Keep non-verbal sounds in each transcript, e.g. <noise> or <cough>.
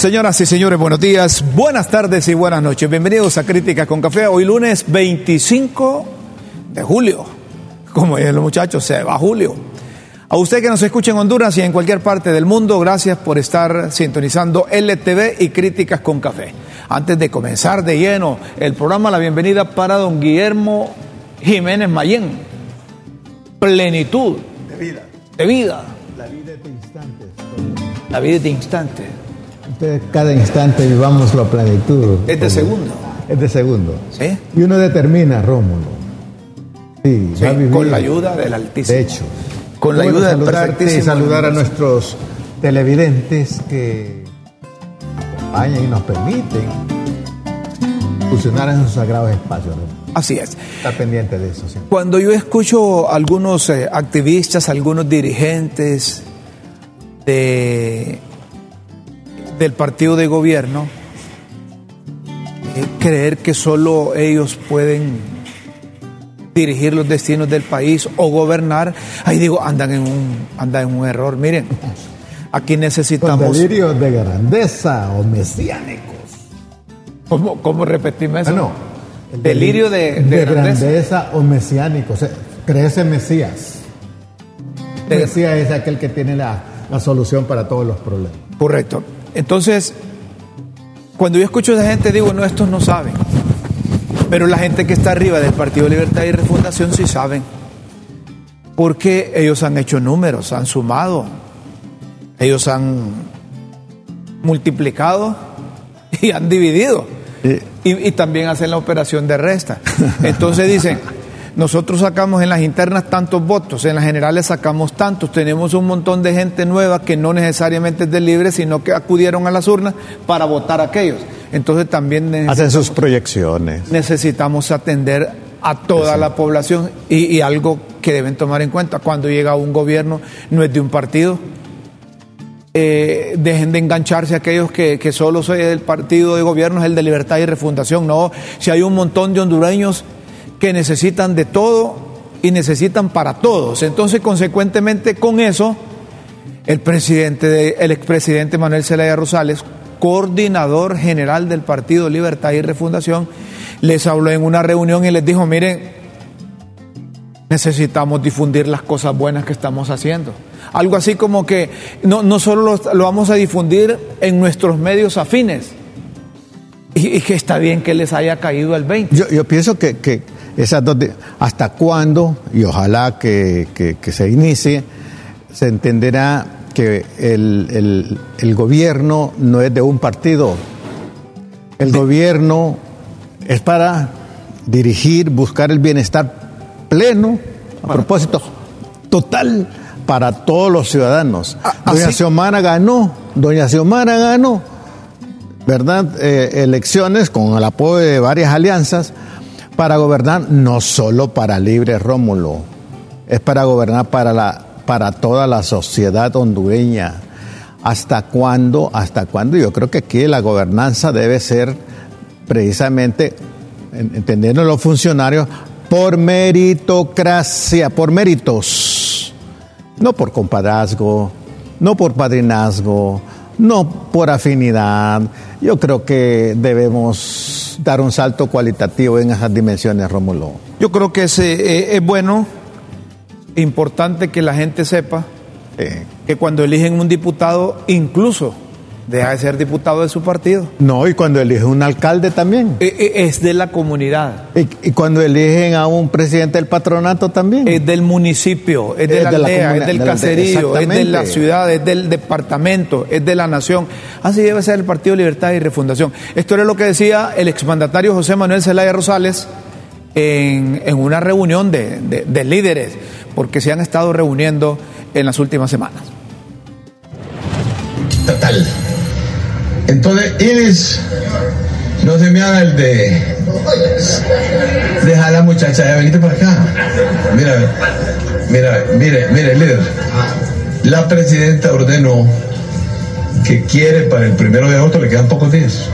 Señoras y señores, buenos días, buenas tardes y buenas noches. Bienvenidos a Críticas con Café. Hoy lunes 25 de julio. Como dicen los muchachos, se va julio. A usted que nos escucha en Honduras y en cualquier parte del mundo, gracias por estar sintonizando LTV y Críticas con Café. Antes de comenzar de lleno el programa, la bienvenida para don Guillermo Jiménez Mayén. Plenitud de vida. De vida. La vida es de instantes. La vida es de instantes. Cada instante vivamos la plenitud. Es de segundo. Es de segundo. ¿Sí? Y uno determina, Rómulo. Sí, sí va a vivir. con la ayuda del Altísimo. De hecho. Con la ayuda del perfectísimo saludar a nuestros televidentes que acompañan y nos permiten funcionar en sus sagrados espacios. Así es. Estar pendiente de eso. Cuando yo escucho a algunos eh, activistas, algunos dirigentes de, del partido de gobierno, eh, creer que solo ellos pueden dirigir los destinos del país o gobernar, ahí digo, andan en un, andan en un error. Miren, aquí Con necesitamos... delirios de grandeza o mesiánicos. ¿Cómo, cómo repetirme eso? Ah, no. El Delirio de, de grandeza. grandeza o mesiánico. O sea, crees en Mesías. Mesías es aquel que tiene la, la solución para todos los problemas. Correcto. Entonces, cuando yo escucho a esa gente, digo, no, estos no saben. Pero la gente que está arriba del Partido Libertad y Refundación sí saben. Porque ellos han hecho números, han sumado, ellos han multiplicado <laughs> y han dividido. Y, y también hacen la operación de resta. Entonces dicen, nosotros sacamos en las internas tantos votos, en las generales sacamos tantos, tenemos un montón de gente nueva que no necesariamente es de libre, sino que acudieron a las urnas para votar a aquellos. Entonces también Hacen sus proyecciones. necesitamos atender a toda la población y, y algo que deben tomar en cuenta, cuando llega un gobierno no es de un partido, eh, dejen de engancharse aquellos que, que solo soy del partido de gobierno, es el de libertad y refundación. No, si hay un montón de hondureños que necesitan de todo y necesitan para todos. Entonces, consecuentemente con eso, el presidente, de- el expresidente Manuel Zelaya Rosales, coordinador general del Partido Libertad y Refundación, les habló en una reunión y les dijo, miren, necesitamos difundir las cosas buenas que estamos haciendo. Algo así como que no, no solo lo, vamos a difundir en nuestros medios afines, y, y que está bien que les haya caído el 20. Yo, yo pienso que, que esas dos, de- hasta cuándo, y ojalá que, que- que se inicie, se entenderá que el, el- el gobierno no es de un partido. El gobierno es para dirigir, buscar el bienestar pleno, a propósito, total para todos los ciudadanos. A- Doña Xiomara ganó, doña Xiomara ganó, ¿verdad? Eh, elecciones con el apoyo de varias alianzas para gobernar no solo para Libre Rómulo, es para gobernar para, la, para toda la sociedad hondureña. ¿Hasta cuándo? ¿Hasta cuándo? Yo creo que aquí la gobernanza debe ser precisamente, en- entendiendo los funcionarios, por meritocracia, por méritos, no por compadrazgo, no por padrinazgo, no por afinidad. Yo creo que debemos dar un salto cualitativo en esas dimensiones, Rómulo. Yo creo que es, eh, es bueno, importante que la gente sepa Eh, que cuando eligen un diputado, incluso deja de ser diputado de su partido. No, y cuando elige un alcalde también. E- e- Es de la comunidad, Y, cuando eligen a un presidente del patronato también. es del municipio, es de Es la de la aldea, es del de la aldea, caserío, es de la ciudad, es del departamento, es de la nación. Así debe ser el Partido Libertad y Refundación. Esto era lo que decía el exmandatario José Manuel Zelaya Rosales en, en una reunión de, de- de líderes, porque se han estado reuniendo en las últimas semanas. estatal. Entonces, Iris, no se me haga el de. Deja a la muchacha, ya venite para acá. Mira, mira, mire, mire, líder. La presidenta ordenó que quiere para el primero de agosto, le quedan pocos días,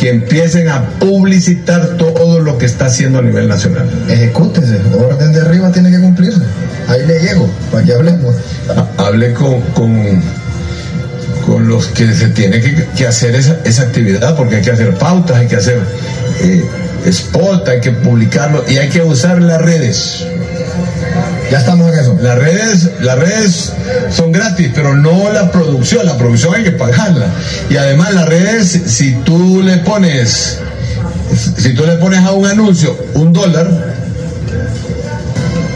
que empiecen a publicitar todo lo que está haciendo a nivel nacional. Ejecútese, orden de arriba tiene que cumplirse. Ahí le llego, para que hablemos. Ha- Hable con, con, con los que se tiene que, que hacer esa, esa actividad, porque hay que hacer pautas, hay que hacer eh, spot, hay que publicarlo y hay que usar las redes. Ya estamos en eso. Las redes, las redes son gratis, pero no la producción. La producción hay que pagarla. Y además las redes, si tú le pones, si tú le pones a un anuncio un dólar,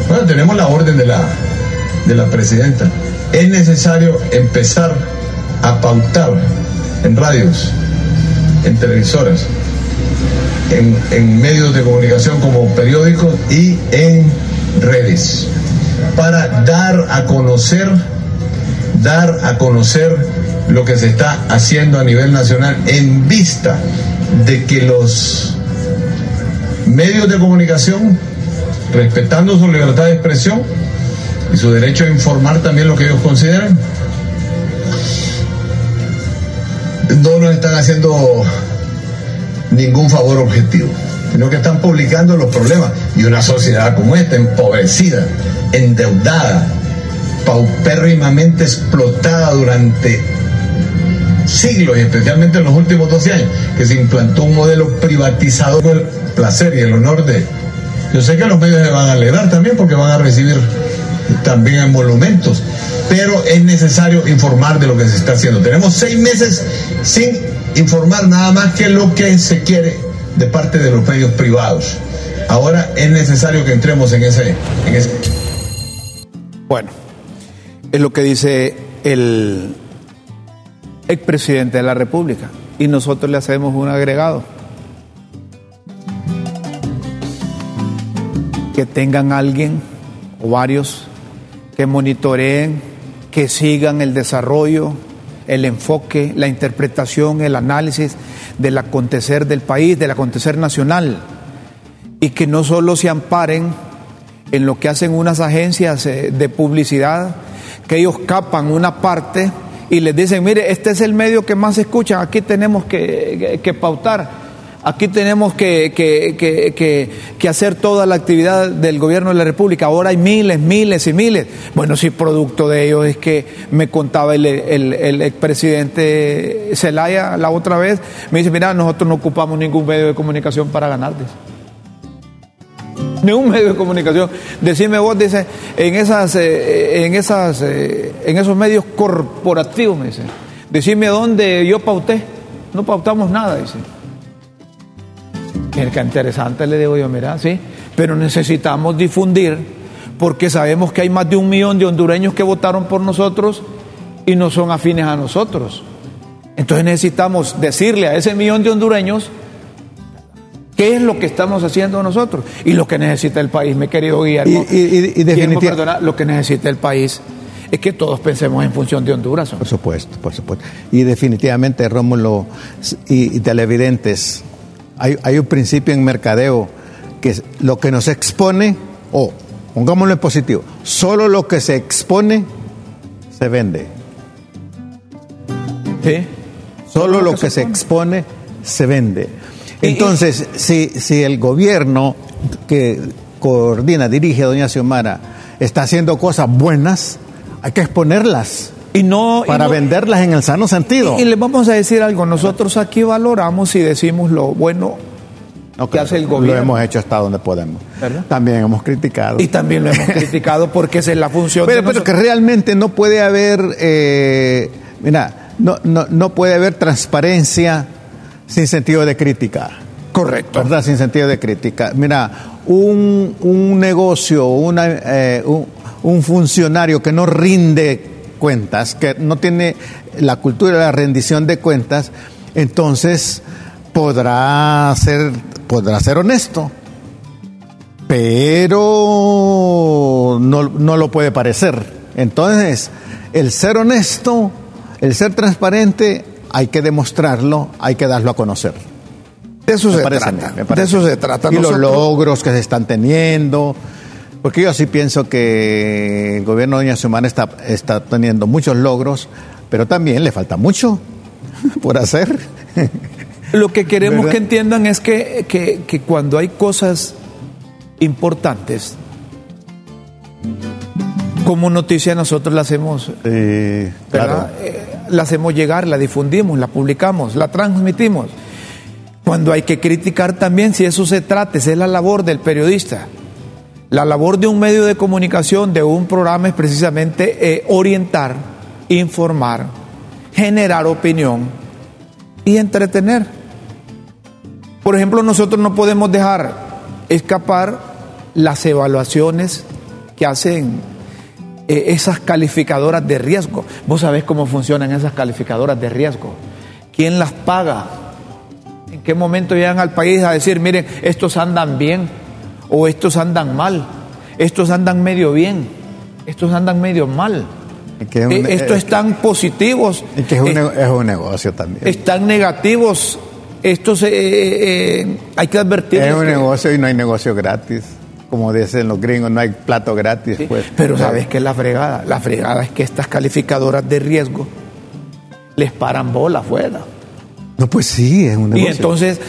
bueno, tenemos la orden de la, de la presidenta. Es necesario empezar a pautar en radios, en televisoras, en, en medios de comunicación como periódicos y en redes para dar a conocer dar a conocer lo que se está haciendo a nivel nacional en vista de que los medios de comunicación respetando su libertad de expresión y su derecho a informar también lo que ellos consideran no nos están haciendo ningún favor objetivo, sino que están publicando los problemas. Y una sociedad como esta, empobrecida, endeudada, paupérrimamente explotada durante siglos, y especialmente en los últimos 12 años, que se implantó un modelo privatizador del placer y el honor de... Yo sé que los medios se van a alegrar también porque van a recibir también emolumentos, pero es necesario informar de lo que se está haciendo. Tenemos seis meses sin informar nada más que lo que se quiere de parte de los medios privados. Ahora es necesario que entremos en ese... En ese Bueno, es lo que dice el expresidente de la República y nosotros le hacemos un agregado. Que tengan alguien o varios que monitoreen, que sigan el desarrollo, el enfoque, la interpretación, el análisis del acontecer del país, del acontecer nacional, y que no solo se amparen en lo que hacen unas agencias eh, de publicidad, que ellos capan una parte y les dicen, mire, este es el medio que más se escucha, aquí tenemos que, que- que pautar, aquí tenemos que, que- que- hacer toda la actividad del gobierno de la República, ahora hay miles, miles y miles. Bueno, si producto de ellos es que me contaba el, el, el expresidente Zelaya la otra vez, me dice, mira, nosotros no ocupamos ningún medio de comunicación para ganar. dice ni un medio de comunicación. Decime vos, dice, en esas, eh, en esas, eh, en esos medios corporativos, me dice. Decime dónde yo pauté. No pautamos nada, dice. Qué interesante, le digo yo, mira, sí. Pero necesitamos difundir porque sabemos que hay más de un millón de hondureños que votaron por nosotros y no son afines a nosotros. Entonces necesitamos decirle a ese millón de hondureños ¿Qué es lo que estamos haciendo nosotros? Y lo que necesita el país, mi querido Guillermo. Y- y- Guillermo Cardona, lo que necesita el país es que todos pensemos en función de Honduras. Por supuesto, por supuesto. Y definitivamente, Rómulo y, y televidentes, hay, hay un principio en mercadeo que es lo que nos expone, o pongámoslo en positivo, solo lo que se expone se vende. ¿Sí? Solo lo que se expone se vende. Entonces, si, si el gobierno que coordina, dirige a doña Xiomara, está haciendo cosas buenas, hay que exponerlas Y no. y para no- venderlas en el sano sentido. Y, y les vamos a decir algo. Nosotros aquí valoramos y decimos lo bueno No, que hace el Lo gobierno. hemos hecho hasta donde podemos. ¿Verdad? También hemos criticado. y también lo hemos criticado porque esa es la función pero, de pero que realmente no puede haber, eh, mira, no, no, no puede haber transparencia sin sentido de crítica. Correcto. ¿Verdad? Sin sentido de crítica. Mira, un, un negocio, una, eh, un, un funcionario que no rinde cuentas, que no tiene la cultura de la rendición de cuentas, entonces podrá ser, podrá ser honesto, pero no, no lo puede parecer. Entonces, el ser honesto, el ser transparente, hay que demostrarlo, hay que darlo a conocer. De eso Me se mí, trata. me parece. De eso se trata. Y los logros que se están teniendo. Porque yo sí pienso que el gobierno de Doña Xiomara está, está teniendo muchos logros, pero también le falta mucho <laughs> por hacer. Lo que queremos ¿Verdad? que entiendan es que, que- que cuando hay cosas importantes, como noticia nosotros la hacemos, Eh, ¿verdad? Eh, la hacemos llegar, la difundimos, la publicamos, la transmitimos. Cuando hay que criticar también, si eso se trata, esa es la labor del periodista. La labor de un medio de comunicación, de un programa, es precisamente eh, orientar, informar, generar opinión y entretener. Por ejemplo, nosotros no podemos dejar escapar las evaluaciones que hacen eh, esas calificadoras de riesgo. Vos sabés cómo funcionan esas calificadoras de riesgo. ¿Quién las paga? ¿En qué momento llegan al país a decir, miren, estos andan bien o estos andan mal? Estos andan medio bien, estos andan medio mal. Que es un- Eh, estos eh, están positivos, y que es un, eh, es un negocio también. están negativos. Estos eh, eh, eh, hay que advertir. Es un negocio y no hay negocio gratis. Como dicen los gringos, no hay plato gratis. Pues. Pero sabes que es la fregada. La fregada es que estas calificadoras de riesgo les paran bola afuera. No, pues sí, es un negocio. Y entonces,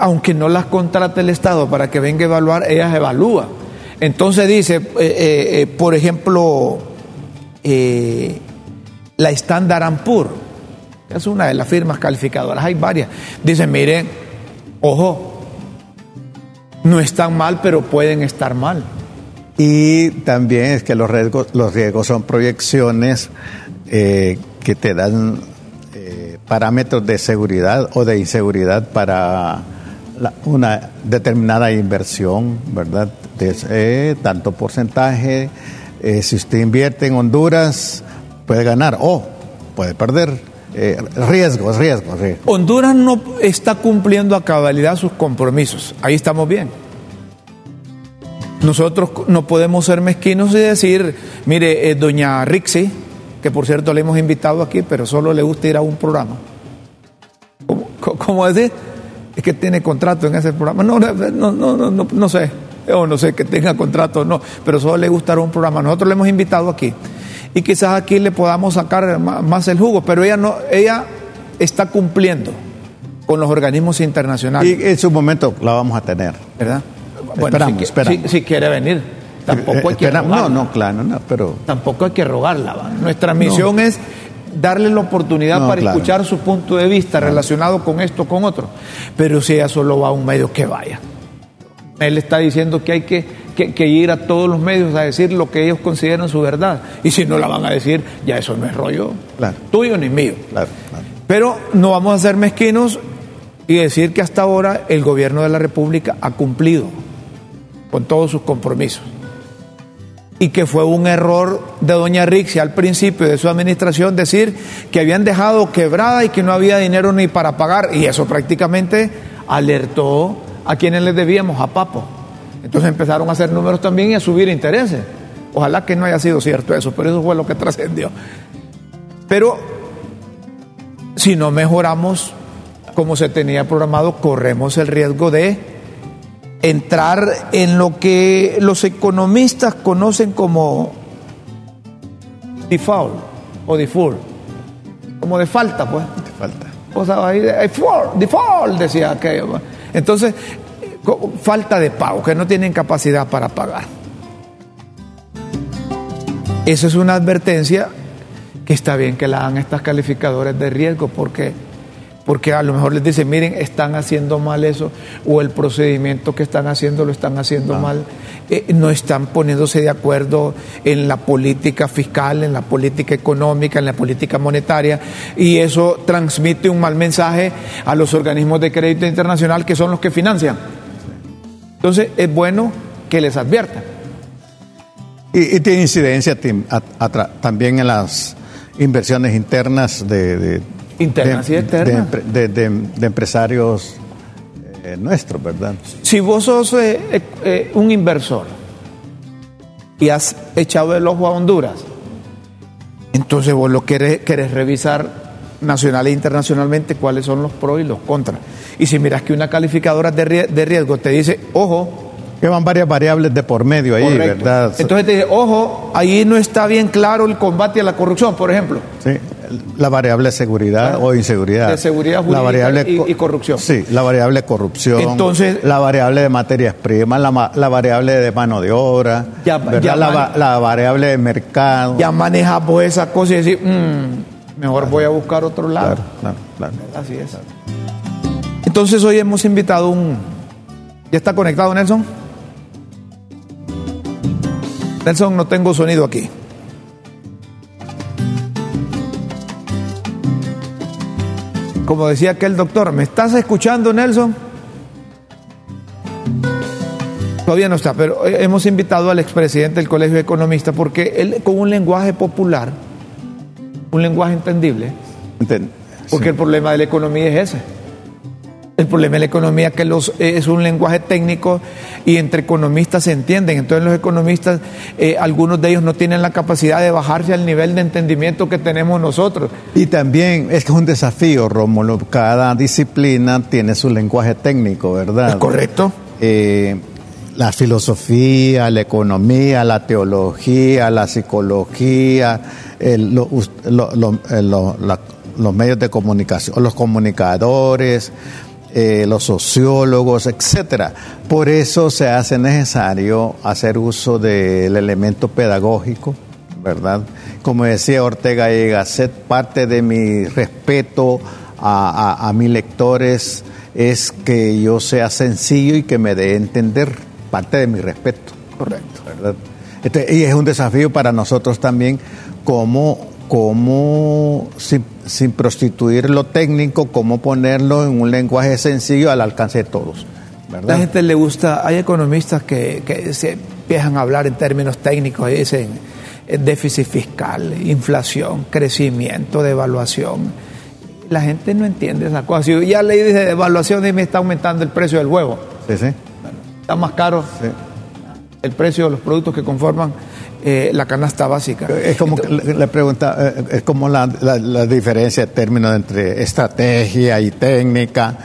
aunque no las contrate el Estado para que venga a evaluar, ellas evalúan. Entonces dice, eh, eh, eh, por ejemplo, eh, la Standard Poor's, que es una de las firmas calificadoras, hay varias. Dicen, miren, ojo, no están mal, pero pueden estar mal. Y también es que los riesgos, los riesgos son proyecciones que te dan parámetros de seguridad o de inseguridad para una determinada inversión, ¿verdad? Eh, tanto porcentaje, eh, si usted invierte en Honduras, puede ganar o puede perder. Eh, riesgos, riesgos, riesgos. Honduras no está cumpliendo a cabalidad sus compromisos. Ahí estamos bien. Nosotros no podemos ser mezquinos y decir, mire, eh, doña Rixi, que por cierto le hemos invitado aquí, pero solo le gusta ir a un programa. ¿Cómo, cómo decir? Es que tiene contrato en ese programa. No, no, no, no, no, no sé. O no sé que tenga contrato o no, pero solo le gustará un programa. Nosotros le hemos invitado aquí. Y quizás aquí le podamos sacar más el jugo, pero ella no, ella está cumpliendo con los organismos internacionales. Y en su momento la vamos a tener. ¿Verdad? Esperamos, si, esperamos. si- si quiere venir, tampoco hay que espera- no, rogarla. no, claro, no, pero Tampoco hay que rogarla. ¿va? Nuestra misión es darle la oportunidad No, para claro. escuchar su punto de vista relacionado con esto, con otro. Pero si ella solo va a un medio, que vaya. Él está diciendo que hay que, que- que ir a todos los medios a decir lo que ellos consideran su verdad. Y si no la van a decir, ya eso no es rollo Claro. tuyo ni mío. claro. Pero no vamos a ser mezquinos y decir que hasta ahora el gobierno de la República ha cumplido con todos sus compromisos. Y que fue un error de doña Rixi al principio de su administración decir que habían dejado quebrada y que no había dinero ni para pagar. Y eso prácticamente alertó a quienes les debíamos, a Papo. Entonces empezaron a hacer números también y a subir intereses. Ojalá que no haya sido cierto eso, pero eso fue lo que trascendió. Pero si no mejoramos como se tenía programado, corremos el riesgo de entrar en lo que los economistas conocen como default o default, como de falta, pues. Te falta. O sea, ahí, default, default, decía aquello. ¿va? Entonces, falta de pago, que no tienen capacidad para pagar. Esa es una advertencia que está bien que la hagan estas calificadores de riesgo, porque, porque a lo mejor les dicen, miren, están haciendo mal eso, o el procedimiento que están haciendo lo están haciendo Ah. mal, Eh, no están poniéndose de acuerdo en la política fiscal, en la política económica, en la política monetaria, y eso transmite un mal mensaje a los organismos de crédito internacional que son los que financian. Entonces es bueno que les adviertan. Y, y tiene incidencia a- a también en las inversiones internas de, de- Internas de- y externas. de empre- de- de- de empresarios eh, nuestros, ¿verdad? Si vos sos eh, eh, un inversor y has echado el ojo a Honduras, entonces vos lo querés, querés revisar nacional e internacionalmente cuáles son los pros y los contras. Y si miras que una calificadora de rie- de riesgo te dice, ojo, Que van varias variables de por medio ahí, correcto. ¿verdad? entonces te dice, ojo, ahí no está bien claro el combate a la corrupción, por ejemplo. Sí, la variable seguridad Ah, o inseguridad. de seguridad la variable y- co- y corrupción. Sí, la variable corrupción. Entonces- la variable de materias primas, la, variable de mano de obra, Ya- la, variable de mercado. Ya manejas vos esa cosa y decís, "Mm, mejor voy a buscar otro lado. Claro, claro, claro. Así es. Entonces hoy hemos invitado un... ¿Ya está conectado Nelson? Nelson, no tengo sonido aquí. Como decía aquel doctor, ¿me estás escuchando Nelson? Todavía no está, pero eh, hemos invitado al expresidente del Colegio de Economistas porque él con un lenguaje popular, un lenguaje entendible, Enten- porque el problema de la economía es ese. El problema de la economía es que los, eh, es un lenguaje técnico y entre economistas se entienden. Entonces los economistas, eh, algunos de ellos no tienen la capacidad de bajarse al nivel de entendimiento que tenemos nosotros. Y también es que es un desafío, Rómulo. Cada disciplina tiene su lenguaje técnico, ¿verdad? ¿Es correcto? Eh, la filosofía, la economía, la teología, la psicología, el- lo- us- lo- lo- lo- la- los medios de comunicación, los comunicadores, eh, los sociólogos, etcétera. Por eso se hace necesario hacer uso del elemento pedagógico, ¿verdad? Como decía Ortega y Gasset, parte de mi respeto a, a- a mis lectores es que yo sea sencillo y que me dé entender, parte de mi respeto. Correcto. ¿verdad? Este, y es un desafío para nosotros también cómo, cómo sin, sin prostituir lo técnico, cómo ponerlo en un lenguaje sencillo al alcance de todos. ¿verdad? La gente le gusta, hay economistas que, que se empiezan a hablar en términos técnicos y dicen eh, déficit fiscal, inflación, crecimiento, devaluación. La gente no entiende esa cosa. Si ya le dice devaluación y me está aumentando el precio del huevo, Sí, sí, está más caro sí. el precio de los productos que conforman eh, la canasta básica. Es como le, le pregunta, eh, es como la, la- la diferencia de términos entre estrategia y técnica.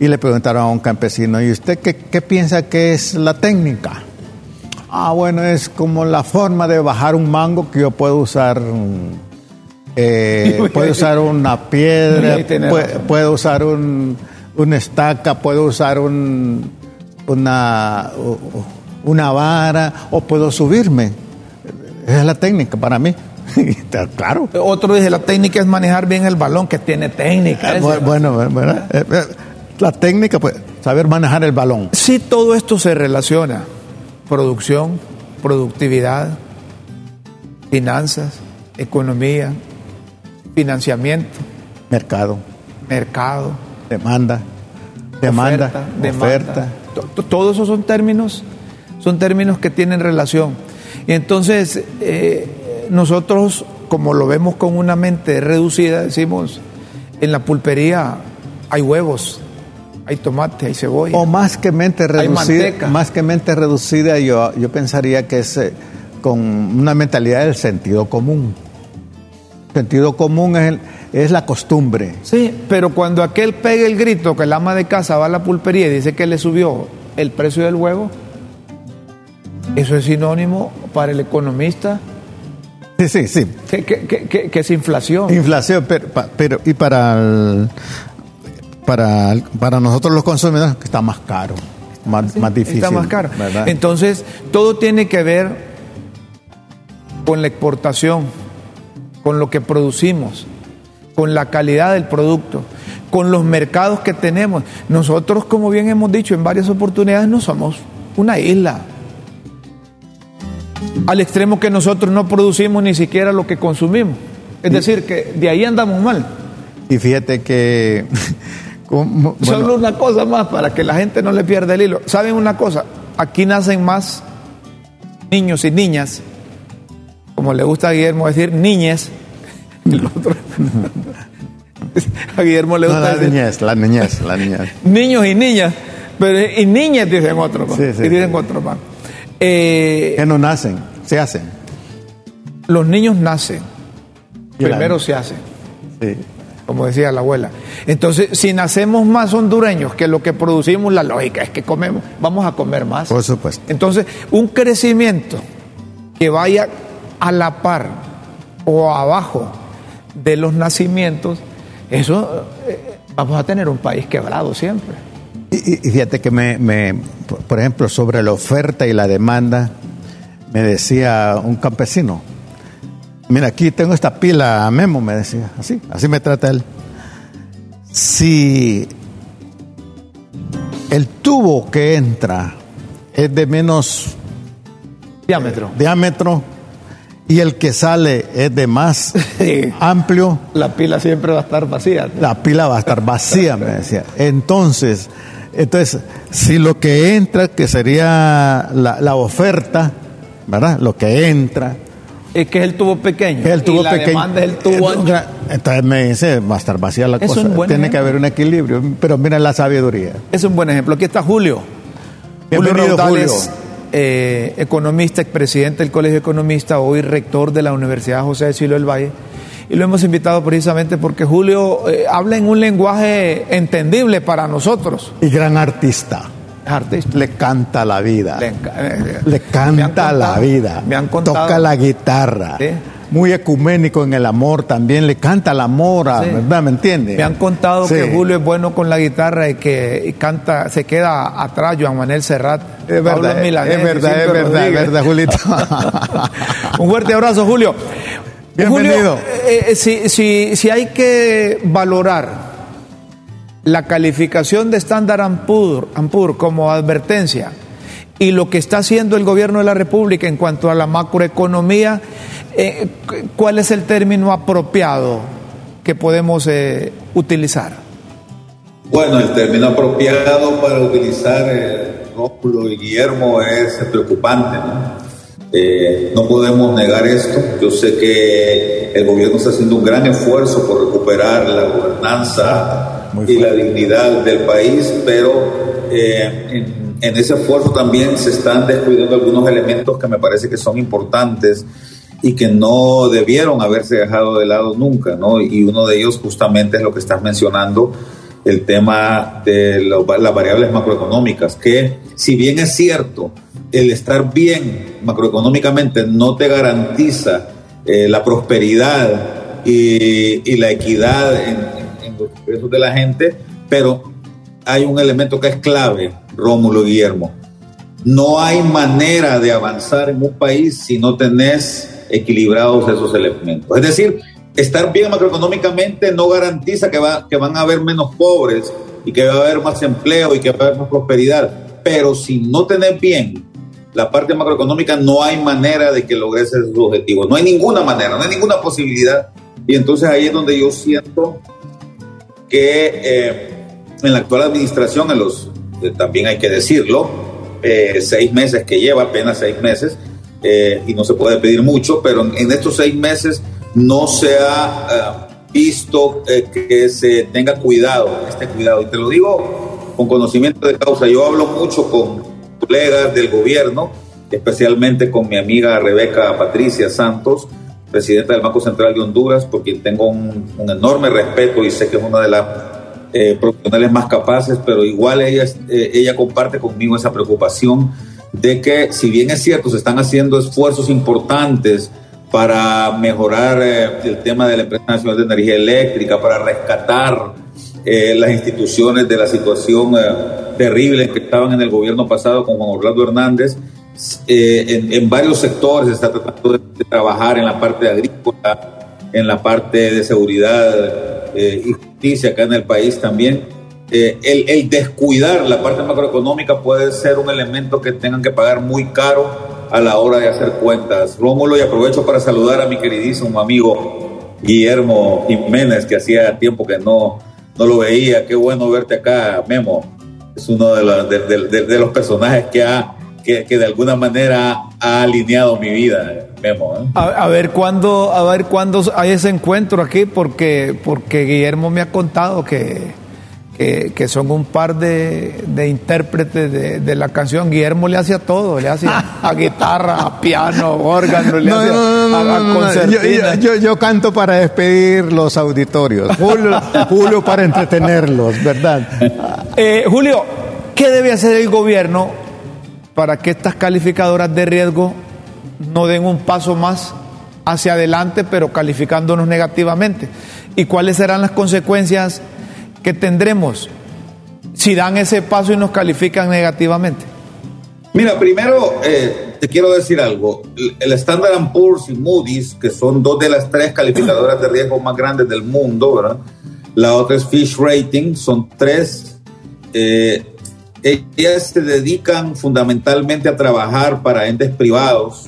Y le preguntaron a un campesino, ¿y usted qué, qué piensa que es la técnica? Ah, bueno, es como la forma de bajar un mango que yo puedo usar. mm, eh, <laughs> puedo usar una piedra, puedo usar un, una estaca, puedo usar un, una, una vara o puedo subirme. Esa es la técnica para mí. <laughs> Claro. Otro dice, la técnica es manejar bien el balón, que tiene técnica. Eh, bu- Bueno, ¿verdad? Eh, eh, La técnica, pues, saber manejar el balón. Si todo esto se relaciona, producción, productividad, finanzas, economía, financiamiento, Mercado, mercado, demanda, demanda, oferta, oferta. demanda. Todos esos son términos, son términos que tienen relación. Y entonces eh, nosotros, como lo vemos con una mente reducida, decimos, en la pulpería hay huevos, hay tomate, hay cebolla. O más que mente Hay reducida, manteca. más que mente reducida, yo, yo pensaría que es eh, con una mentalidad del sentido común. Sentido común es, el- es la costumbre. Sí, pero cuando aquel pegue el grito que el ama de casa va a la pulpería y dice que le subió el precio del huevo, eso es sinónimo para el economista Sí, sí, sí. que, que- que- que- que es inflación. Inflación, pero, pero y para el- para el- para nosotros los consumidores que está más caro, más, más difícil. Está más caro. ¿verdad? Entonces, todo tiene que ver con la exportación, con lo que producimos, con la calidad del producto, con los mercados que tenemos. Nosotros, como bien hemos dicho en varias oportunidades, no somos una isla. Al extremo que nosotros no producimos ni siquiera lo que consumimos. Es decir, que de ahí andamos mal. Y fíjate que... <laughs> como- Solo una cosa más para que la gente no le pierda el hilo. ¿Saben una cosa? Aquí nacen más niños y niñas, como le gusta a Guillermo decir, niñes. <laughs> El otro- <laughs> a Guillermo le no, gusta la decir niñez, la niñez, la niñez. niños y niñas, pero y niñas dicen otros, Sí, sí, y dicen sí. otros más. Eh, Que no nacen, se hacen. los niños nacen, la- primero se hacen. Sí. como decía la abuela. Entonces, si nacemos más hondureños que lo que producimos, la lógica es que comemos, vamos a comer más. Por supuesto. Entonces, un crecimiento que vaya a la par o abajo de los nacimientos, eso eh, vamos a tener un país quebrado siempre. Y, fíjate que me, me- por- ejemplo, sobre la oferta y la demanda, me decía un campesino, mira, aquí tengo esta pila Memo, me decía, así, así me trata él. Si el tubo que entra es de menos Diámetro. diámetro y el que sale es de más <laughs> Sí. amplio, La pila siempre va a estar vacía. la pila va a estar vacía, me decía. Entonces, entonces, si lo que entra, que sería la, la oferta, ¿verdad? Lo que entra, Es que es el tubo pequeño. es el tubo y la pequeño. demanda es el tubo ancho. Entonces me dice, va a estar vacía la Es cosa. Tiene que haber un equilibrio. Pero mira la sabiduría. Es un buen ejemplo. Aquí está Julio. Bienvenido, Raudales, Julio. eh, economista, expresidente del Colegio Economista, hoy rector de la Universidad José de Silo del Valle. Y lo hemos invitado precisamente porque Julio eh, habla en un lenguaje entendible para nosotros. Y gran artista. Artista. Le canta la vida. Le eh, Le han canta la vida. Me han contado. Toca la guitarra. Sí. Muy ecuménico en el amor también. Le canta el amor, a- Sí. ¿verdad? ¿Me entiende? Me han contado Sí. que Julio es bueno con la guitarra y que y canta, se queda atrás Joan Manuel Serrat. Es Pablo verdad, Milanés, es verdad, es verdad, es verdad, Julito. <laughs> Un fuerte abrazo, Julio. Bienvenido. Julio, eh, eh, si, si- si hay que valorar la calificación de Standard Poor como advertencia y lo que está haciendo el gobierno de la República en cuanto a la macroeconomía, eh, cu- ¿cuál es el término apropiado que podemos eh, utilizar? Bueno, el término apropiado para utilizar eh, Rómulo y Guillermo es preocupante. ¿no? Eh, no podemos negar esto. Yo sé que el gobierno está haciendo un gran esfuerzo por recuperar la gobernanza y la dignidad del país, pero eh, en, en ese esfuerzo también se están descuidando algunos elementos que me parece que son importantes y que no debieron haberse dejado de lado nunca, ¿no? Y uno de ellos justamente es lo que estás mencionando, el tema de las variables macroeconómicas, que si bien es cierto, el estar bien macroeconómicamente no te garantiza eh, la prosperidad y, la equidad en, en- los ingresos de la gente, pero hay un elemento que es clave, Rómulo Guillermo. No hay manera de avanzar en un país si no tenés equilibrados esos elementos. Es decir, estar bien macroeconómicamente no garantiza que, va, que van a haber menos pobres y que va a haber más empleo y que va a haber más prosperidad. Pero si no tenés bien la parte macroeconómica, no hay manera de que logres esos objetivos. No hay ninguna manera, no hay ninguna posibilidad. Y entonces ahí es donde yo siento que eh, en la actual administración, en los, eh, también hay que decirlo, eh, seis meses que lleva, apenas seis meses, eh, y no se puede pedir mucho, pero en, en estos seis meses no se ha eh, visto eh, que se tenga cuidado, este cuidado. Y te lo digo con conocimiento de causa. Yo hablo mucho con colegas del gobierno, especialmente con mi amiga Rebeca Patricia Santos, presidenta del Banco Central de Honduras, por quien tengo un, enorme respeto y sé que es una de las eh, profesionales más capaces, pero igual ella, ella comparte conmigo esa preocupación de que si bien es cierto, se están haciendo esfuerzos importantes para mejorar eh, el tema de la Empresa Nacional de Energía Eléctrica, para rescatar eh, las instituciones de la situación eh, terrible que estaban en el gobierno pasado con Juan Orlando Hernández, eh, en, en, varios sectores se está tratando de, de, trabajar en la parte agrícola, en la parte de seguridad eh, y justicia acá en el país también. Eh, el, el, descuidar la parte macroeconómica puede ser un elemento que tengan que pagar muy caro a la hora de hacer cuentas. Rómulo, y aprovecho para saludar a mi queridísimo amigo Guillermo Jiménez, que hacía tiempo que no, no lo veía. Qué bueno verte acá, Memo. Es uno de, los, personajes que, ha, que, que, de alguna manera ha alineado mi vida, Memo. ¿eh? A, a, ver cuándo, a ver cuándo hay ese encuentro aquí, porque, porque Guillermo me ha contado que, que, que son un par de, de intérpretes de, de, la canción. Guillermo le hacía todo, le hacía a guitarra, a piano, órgano, le no, hacía no, no, a, a concertina. Yo, yo, yo, canto para despedir los auditorios, Julio, Julio para entretenerlos, ¿verdad? Eh, Julio, ¿qué debe hacer el gobierno para que estas calificadoras de riesgo no den un paso más hacia adelante, pero calificándonos negativamente? ¿Y cuáles serán las consecuencias que tendremos si dan ese paso y nos califican negativamente? Mira, primero eh, te quiero decir algo. El Standard Poor's y Moody's, que son dos de las tres calificadoras de riesgo más grandes del mundo, ¿verdad? La otra es Fish Rating, son tres. Eh, ellas se dedican fundamentalmente a trabajar para entes privados,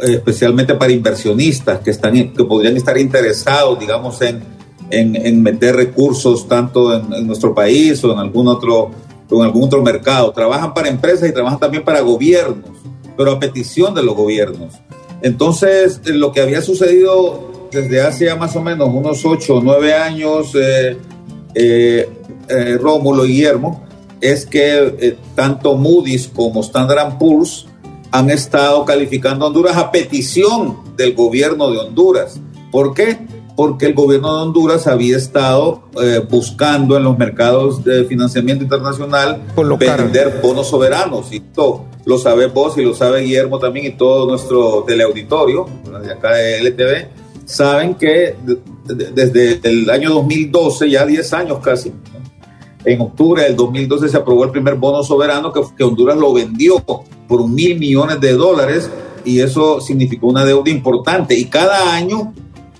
especialmente para inversionistas que, están, que podrían estar interesados, digamos, en, en, meter recursos tanto en, nuestro país o en algún otro algún otro mercado. Trabajan para empresas y trabajan también para gobiernos, pero a petición de los gobiernos. Entonces, lo que había sucedido desde hace más o menos unos ocho o nueve años, eh, eh, eh, Rómulo y Guillermo, es que eh, tanto Moody's como Standard Poor's han estado calificando Honduras a petición del gobierno de Honduras. ¿Por qué? Porque el gobierno de Honduras había estado eh, buscando en los mercados de financiamiento internacional Colocar. vender bonos soberanos. Y todo, lo sabe vos y lo sabe Guillermo también y todo nuestro teleauditorio de acá de LTV, saben que desde el año 2012, ya 10 años casi, en octubre del 2012 se aprobó el primer bono soberano que, que Honduras lo vendió por mil millones de dólares y eso significó una deuda importante. Y cada año,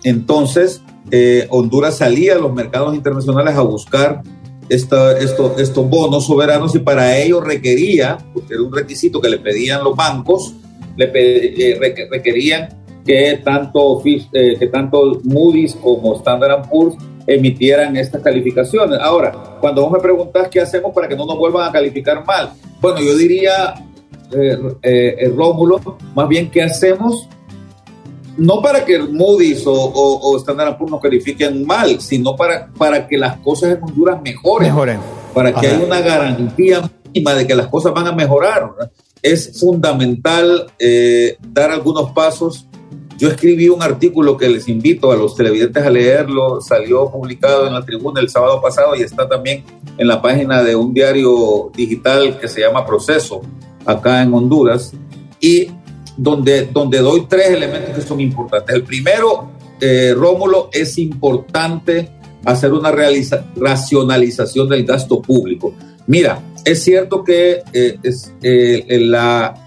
entonces, eh, Honduras salía a los mercados internacionales a buscar esta, esto, estos bonos soberanos y para ello requería, porque era un requisito que le pedían los bancos, le eh, requerían que tanto, eh, que tanto Moody's como Standard Poor's emitieran estas calificaciones. Ahora, cuando vos me preguntás qué hacemos para que no nos vuelvan a calificar mal, bueno, yo diría, eh, Rómulo, más bien qué hacemos, no para que Moody's o, o, o Standard Poor's nos califiquen mal, sino para, para que las cosas en Honduras mejoren, mejoren. para que haya una garantía mínima de que las cosas van a mejorar. ¿verdad? Es fundamental eh, dar algunos pasos yo escribí un artículo que les invito a los televidentes a leerlo, salió publicado en la tribuna el sábado pasado y está también en la página de un diario digital que se llama Proceso, acá en Honduras, y donde, donde doy tres elementos que son importantes. El primero, eh, Rómulo, es importante hacer una racionalización del gasto público. Mira, es cierto que eh, es, eh, la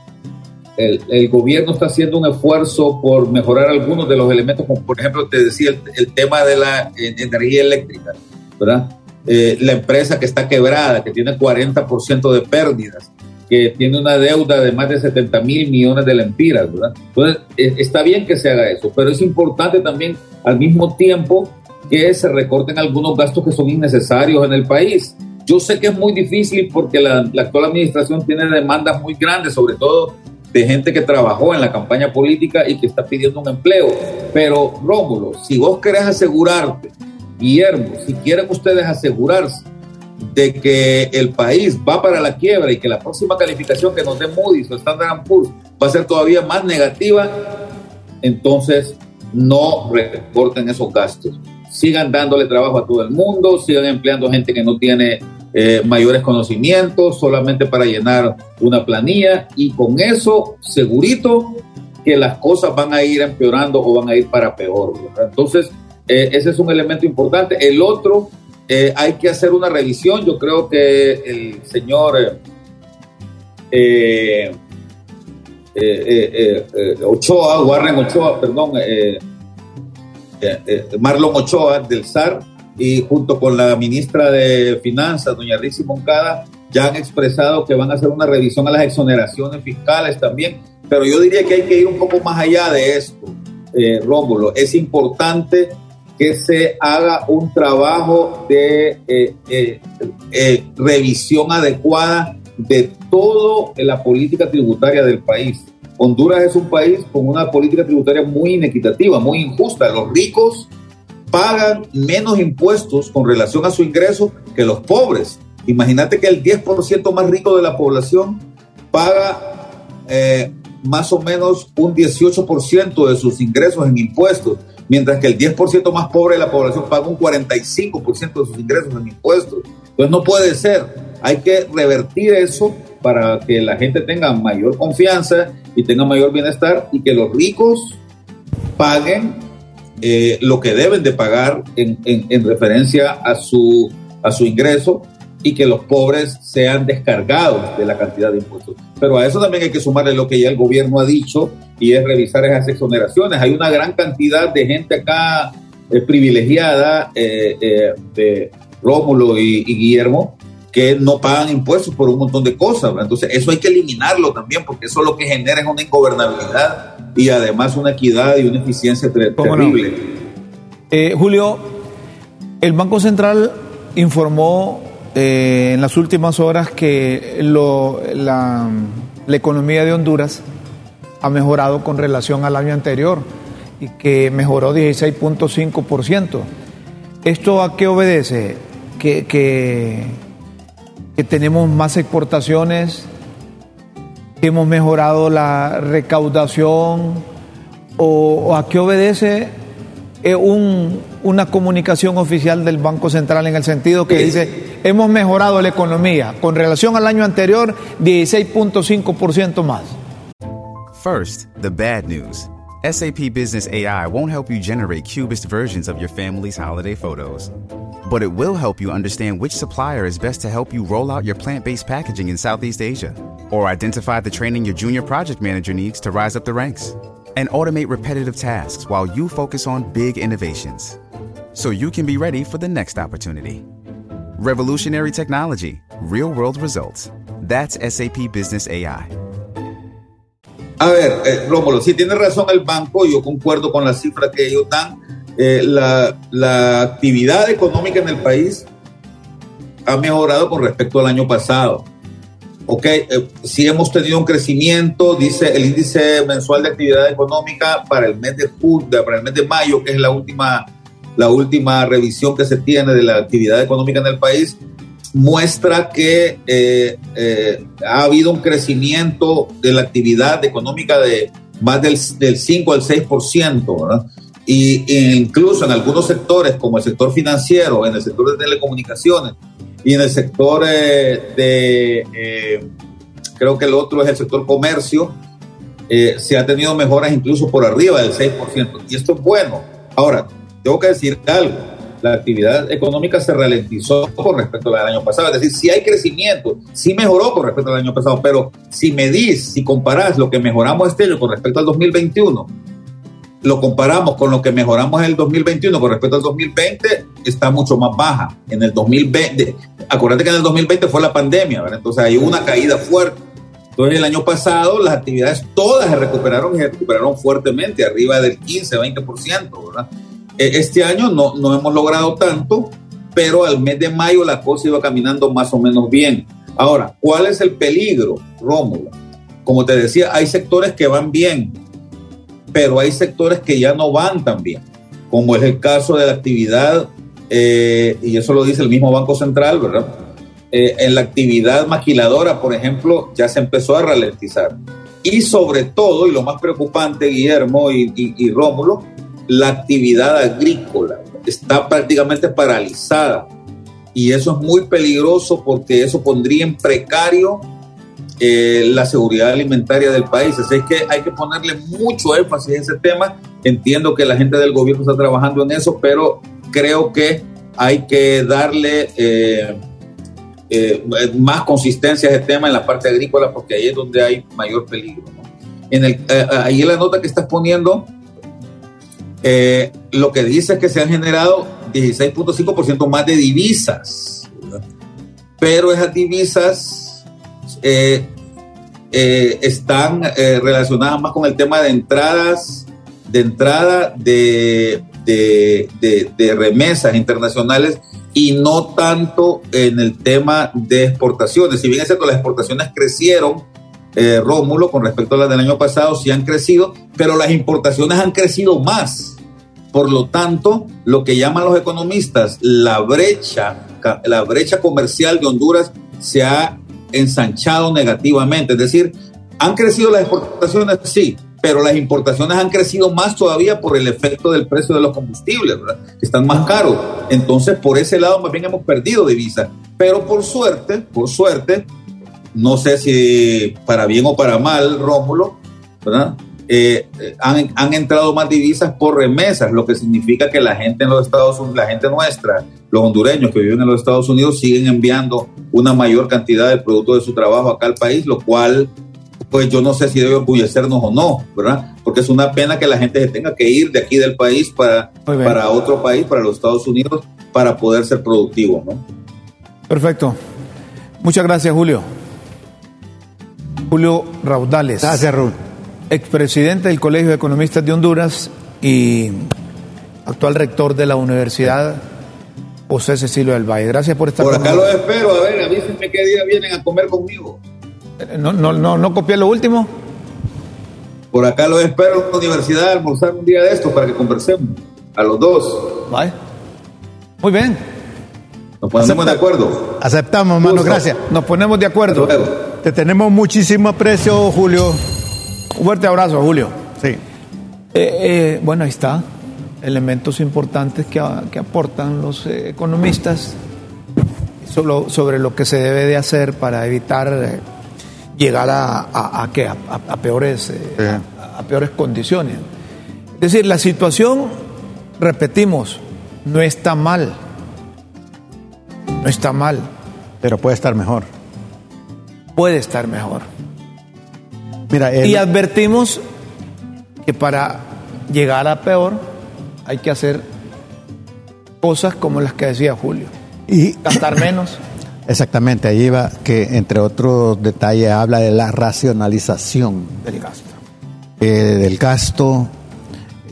el, gobierno está haciendo un esfuerzo por mejorar algunos de los elementos, como por ejemplo te decía el, tema de la energía eléctrica, ¿verdad? La empresa que está quebrada, que tiene 40% de pérdidas, que tiene una deuda de más de 70 mil millones de lempiras, ¿verdad? Entonces, eh, está bien que se haga eso, pero es importante también al mismo tiempo que se recorten algunos gastos que son innecesarios en el país. Yo sé que es muy difícil porque la, la actual administración tiene demandas muy grandes, sobre todo de gente que trabajó en la campaña política y que está pidiendo un empleo. Pero, Rómulo, si vos querés asegurarte, Guillermo, si quieren ustedes asegurarse de que el país va para la quiebra y que la próxima calificación que nos dé Moody's o Standard Poor's va a ser todavía más negativa, entonces no recorten esos gastos. Sigan dándole trabajo a todo el mundo, sigan empleando gente que no tiene eh, mayores conocimientos solamente para llenar una planilla y con eso segurito que las cosas van a ir empeorando o van a ir para peor. Entonces, eh, ese es un elemento importante. El otro, eh, hay que hacer una revisión. Yo creo que el señor eh, Ochoa, Warren Ochoa, perdón, Marlon Ochoa del SAR, y junto con la ministra de Finanzas, doña Rixi Moncada, ya han expresado que van a hacer una revisión a las exoneraciones fiscales también, pero yo diría que hay que ir un poco más allá de esto, eh, Rómulo. Es importante que se haga un trabajo de eh, eh, eh, revisión adecuada de toda la política tributaria del país. Honduras es un país con una política tributaria muy inequitativa, muy injusta. Los ricos pagan menos impuestos con relación a su ingreso que los pobres. Imagínate que el 10% más rico de la población paga más o menos un 18% de sus ingresos en impuestos, mientras que el 10% más pobre de la población paga un 45% de sus ingresos en impuestos. Entonces no puede ser. Hay que revertir eso para que la gente tenga mayor confianza y tenga mayor bienestar y que los ricos paguen eh, lo que deben de pagar en, en, en, referencia a su, a su ingreso y que los pobres sean descargados de la cantidad de impuestos. Pero a eso también hay que sumarle lo que ya el gobierno ha dicho y es revisar esas exoneraciones. Hay una gran cantidad de gente acá eh, privilegiada eh, eh, de Rómulo y, y, Guillermo que no pagan impuestos por un montón de cosas. Entonces eso hay que eliminarlo también porque eso lo que genera es una ingobernabilidad y además una equidad y una eficiencia ter terrible. No? Julio, el Banco Central informó eh, en las últimas horas que la, economía de Honduras ha mejorado con relación al año anterior y que mejoró 16.5%. ¿Esto a qué obedece? Que, que, que tenemos más exportaciones, que hemos mejorado la recaudación o, o a qué obedece un, una comunicación oficial del Banco Central en el sentido que dice hemos mejorado la economía con relación al año anterior 16.5% más. First, the bad news. SAP Business AI won't help you generate cubist versions of your family's holiday photos. But it will help you understand which supplier is best to help you roll out your plant based packaging in Southeast Asia, or identify the training your junior project manager needs to rise up the ranks, and automate repetitive tasks while you focus on big innovations. So you can be ready for the next opportunity. Revolutionary technology, real world results. That's SAP Business AI. A ver, eh, Rómulo, si tiene razón el banco, yo concuerdo con la cifra que ellos dan. Eh, la, la, actividad económica en el país ha mejorado con respecto al año pasado. Ok, eh, si hemos tenido un crecimiento, dice el índice mensual de actividad económica para el mes de julio, para el mes de mayo, que es la última, la última revisión que se tiene de la actividad económica en el país, muestra que eh, eh, ha habido un crecimiento de la actividad económica de más del, del 5 al 6%, ¿verdad? Y, e incluso en algunos sectores, como el sector financiero, en el sector de telecomunicaciones y en el sector eh, de, eh, creo que el otro es el sector comercio, eh, se ha tenido mejoras incluso por arriba del 6%. Y esto es bueno. Ahora, tengo que decir algo la actividad económica se ralentizó con respecto al año pasado. Es decir, si hay crecimiento, sí mejoró con respecto al año pasado, pero si medís, si comparás lo que mejoramos este año con respecto al 2021, lo comparamos con lo que mejoramos en el 2021 con respecto al 2020, está mucho más baja. En el 2020, acuérdate que en el 2020 fue la pandemia, ¿verdad? Entonces hay una caída fuerte. Entonces el año pasado las actividades todas se recuperaron y se recuperaron fuertemente, arriba del 15, 20%, ¿verdad? Este año no, no hemos logrado tanto, pero al mes de mayo la cosa iba caminando más o menos bien. Ahora, ¿cuál es el peligro, Rómulo? Como te decía, hay sectores que van bien, pero hay sectores que ya no van tan bien, como es el caso de la actividad, eh, y eso lo dice el mismo Banco Central, ¿verdad? Eh, en la actividad maquiladora, por ejemplo, ya se empezó a ralentizar. Y sobre todo, y lo más preocupante, Guillermo y, y, y Rómulo, la actividad agrícola está prácticamente paralizada y eso es muy peligroso porque eso pondría en precario eh, la seguridad alimentaria del país. Así es que hay que ponerle mucho énfasis en ese tema. Entiendo que la gente del gobierno está trabajando en eso, pero creo que hay que darle eh, eh, más consistencia a ese tema en la parte agrícola porque ahí es donde hay mayor peligro. ahí en la nota que estás poniendo, eh, lo que dice es que se han generado 16.5% más de divisas, pero esas divisas eh, eh, están eh, relacionadas más con el tema de entradas, de entrada de, de, de- de remesas internacionales y no tanto en el tema de exportaciones. Si bien es cierto, las exportaciones crecieron, eh, Rómulo, con respecto a las del año pasado, sí han crecido, pero las importaciones han crecido más. Por lo tanto, lo que llaman los economistas la brecha, la brecha comercial de Honduras se ha ensanchado negativamente. Es decir, han crecido las exportaciones, sí, pero las importaciones han crecido más todavía por el efecto del precio de los combustibles. Que están más caros. Entonces, por ese lado, más bien hemos perdido divisas. Pero por suerte, por suerte, no sé si para bien o para mal, Rómulo, ¿verdad? Eh, eh, han, han entrado más divisas por remesas, lo que significa que la gente en los Estados Unidos, la gente nuestra, los hondureños que viven en los Estados Unidos, siguen enviando una mayor cantidad de producto de su trabajo acá al país, lo cual, pues yo no sé si debe orgullecernos o no, ¿verdad? Porque es una pena que la gente se tenga que ir de aquí del país para, para otro país, para los Estados Unidos, para poder ser productivo, ¿no? Perfecto. Muchas gracias, Julio. Julio Raudales. Gracias, Ruth. expresidente del Colegio de Economistas de Honduras y actual rector de la Universidad José Cecilio del Valle. Gracias por estar Por con acá los nosotros. espero, a ver, avísenme qué día vienen a comer conmigo. No, no, no, no copié lo último. Por acá los espero en la universidad a almorzar un día de estos para que conversemos. A los dos. Vale. Muy bien. Nos ponemos Acepta. de acuerdo. Aceptamos, hermano, gracias. Nos ponemos de acuerdo. Te tenemos muchísimo aprecio, Julio. Un fuerte abrazo, Julio. Sí. Eh, eh, bueno, ahí está. Elementos importantes que, que aportan los eh, economistas solo- sobre lo que se debe de hacer para evitar llegar a, a- a qué? A, peores, a peores condiciones. Es decir, la situación, repetimos, no está mal. No está mal. Pero puede estar mejor. Puede estar mejor. Mira, el- Y advertimos que para llegar a peor hay que hacer cosas como las que decía Julio. y- Gastar <coughs> menos. exactamente, ahí va que entre otros detalles habla de la racionalización del gasto. eh, del gasto.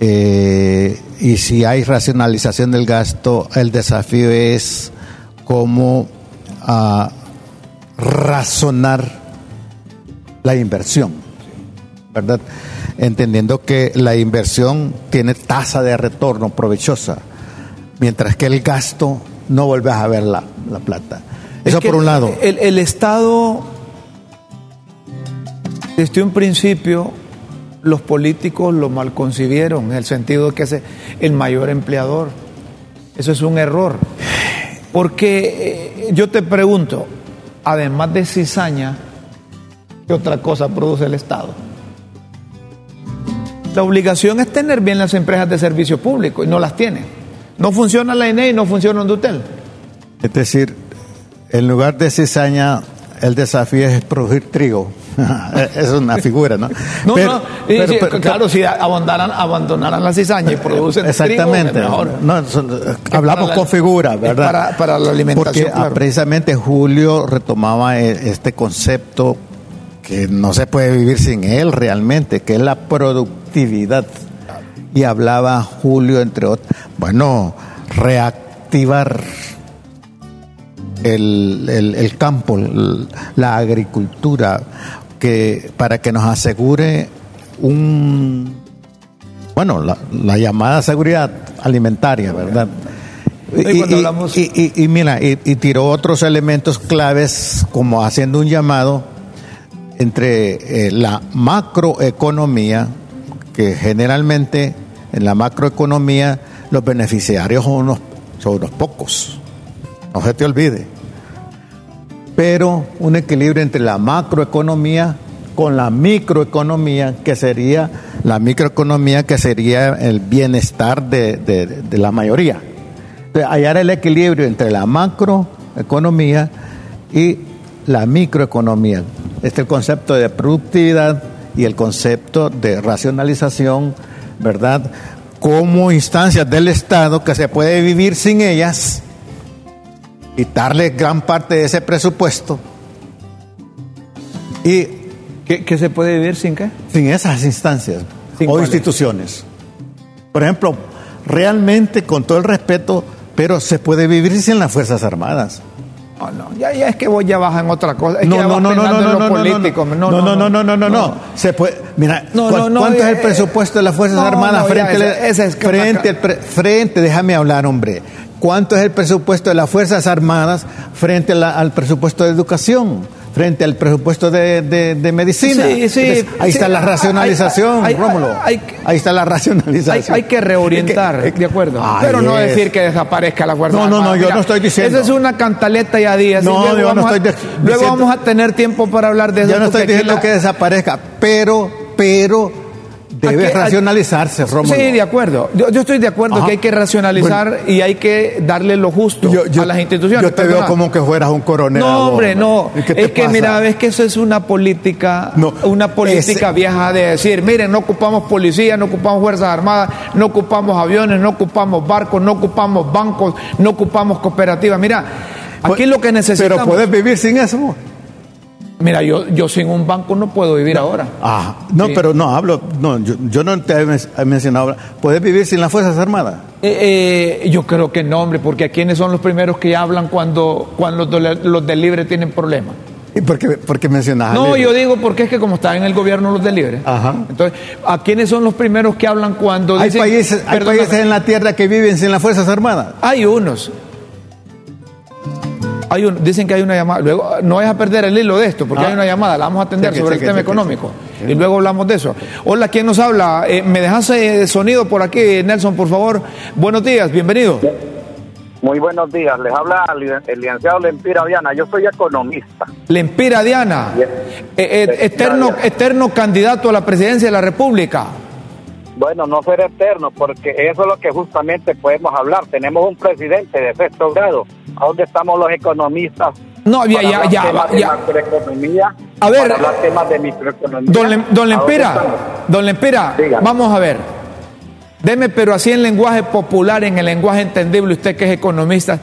eh, y si hay racionalización del gasto, el desafío es cómo ah, razonar la inversión, ¿verdad? Entendiendo que la inversión tiene tasa de retorno provechosa, mientras que el gasto no vuelves a ver la, la plata. Es Eso que por un lado. El, el Estado, desde un principio, los políticos lo mal concibieron, en el sentido de que es el mayor empleador. Eso es un error. Porque eh, yo te pregunto, además de cizaña, ¿qué otra cosa produce el Estado? La obligación es tener bien las empresas de servicio público y no las tiene. No funciona la INE y no funciona Hondutel. Es decir, en lugar de cizaña, el desafío es producir trigo. <laughs> es una figura, ¿no? No, Pero- no, y pero- sí, pero- claro, si abandonaran, abandonaran la cizaña y producen Exactamente. trigo, mejor. No, son- hablamos la- con figura, ¿verdad? para- para la alimentación, Porque ah, claro. precisamente Julio retomaba e- este concepto que no se puede vivir sin él realmente, que es la productividad. Y hablaba Julio, entre otros, bueno, reactivar el, el- el campo, el- la agricultura, que para que nos asegure un bueno, la, la llamada seguridad alimentaria, ¿verdad? Y cuando hablamos- y- y- y mira, y, y tiró otros elementos claves como haciendo un llamado entre eh, la macroeconomía, que generalmente en la macroeconomía los beneficiarios son unos, son unos pocos, no se te olvide, pero un equilibrio entre la macroeconomía con la microeconomía, que sería la microeconomía, que sería el bienestar de, de- de la mayoría. Entonces, hallar el equilibrio entre la macroeconomía y la microeconomía. Este es el concepto de productividad y el concepto de racionalización, ¿verdad? como instancias del Estado que se puede vivir sin ellas, quitarle gran parte de ese presupuesto y ¿Qué, qué se puede vivir sin qué? sin esas instancias ¿Sin o cuáles? instituciones. Por ejemplo, realmente, con todo el respeto, pero se puede vivir sin las Fuerzas Armadas. No, no, ya, ya es que vos ya vas en otra cosa. Es no, que ya no, vas no, no, no, no, no, político. no, no, no, no, no, no, no, no. Se puede, mira, No, ¿cu- no, no, ¿cuánto es eh, el presupuesto de las Fuerzas Armadas frente, frente, déjame hablar, hombre. ¿Cuánto es el presupuesto de las Fuerzas Armadas frente la- al presupuesto de educación? Frente al presupuesto de, de- de medicina. Sí, sí, Entonces, ahí sí, está la racionalización, hay- hay- Rómulo. hay- ahí está la racionalización. hay que reorientar, que- de acuerdo. Ay, pero no es. decir que desaparezca la Fuerza No, no, no, yo no estoy diciendo. Esa es una cantaleta ya días. No, luego yo no vamos a- Luego vamos tener tiempo para hablar de eso. Yo no estoy diciendo la- que desaparezca, pero, pero debe Aquí- racionalizarse, Rómulo. Sí, de acuerdo. Yo, yo estoy de acuerdo Ajá. que hay que racionalizar y hay que darle lo justo Yo- yo- a las instituciones. Yo te veo como que fueras un coronel. No, hombre, no. ¿Y qué te Es que mira, ves que eso es una política, No, una política ese- vieja de decir, miren, no ocupamos policía, no ocupamos fuerzas armadas, no ocupamos aviones, no ocupamos barcos, no ocupamos bancos, no ocupamos cooperativas. Mira, aquí lo que necesitamos. Pero puedes vivir sin eso. Mira, yo, yo sin un banco no puedo vivir ahora. Ah, no, Sí. pero no hablo, no, yo, yo no te he men- he mencionado. ¿Puedes vivir sin las Fuerzas Armadas? Eh, eh, yo creo que no, hombre, porque ¿quiénes son los primeros que hablan cuando, cuando los los del libre tienen problemas? ¿Y por qué, por qué mencionas? a No, yo digo porque es que como están en el gobierno los del libre. Ajá. Entonces, ¿a quiénes son los primeros que hablan cuando Hay dicen... países, hay países en la tierra que viven sin las Fuerzas Armadas. Hay unos. Hay un, dicen que hay una llamada. Luego, no vayas a perder el hilo de esto, porque Ah. hay una llamada, la vamos a atender Cheque, sobre cheque, el tema cheque, económico. Y luego hablamos de eso. Hola, ¿quién nos habla? Eh, ¿Me dejas eh, sonido por aquí, Nelson, por favor? Buenos días, bienvenido. Muy buenos días, les habla el licenciado Lempira Viana, yo soy economista. Lempira Diana, eh, eh, eterno, Diana. eterno candidato a la presidencia de la República. Bueno, no ser eterno, porque eso es lo que justamente podemos hablar. Tenemos un presidente de sexto grado. ¿A dónde estamos los economistas? No, ya, Para ya, ya, temas de ya. macroeconomía. A ver, para temas de microeconomía. Don, Lem- don ¿A dónde Lempira, estamos? don Dígame. vamos a ver. Deme, pero así en lenguaje popular, en el lenguaje entendible, usted que es economista,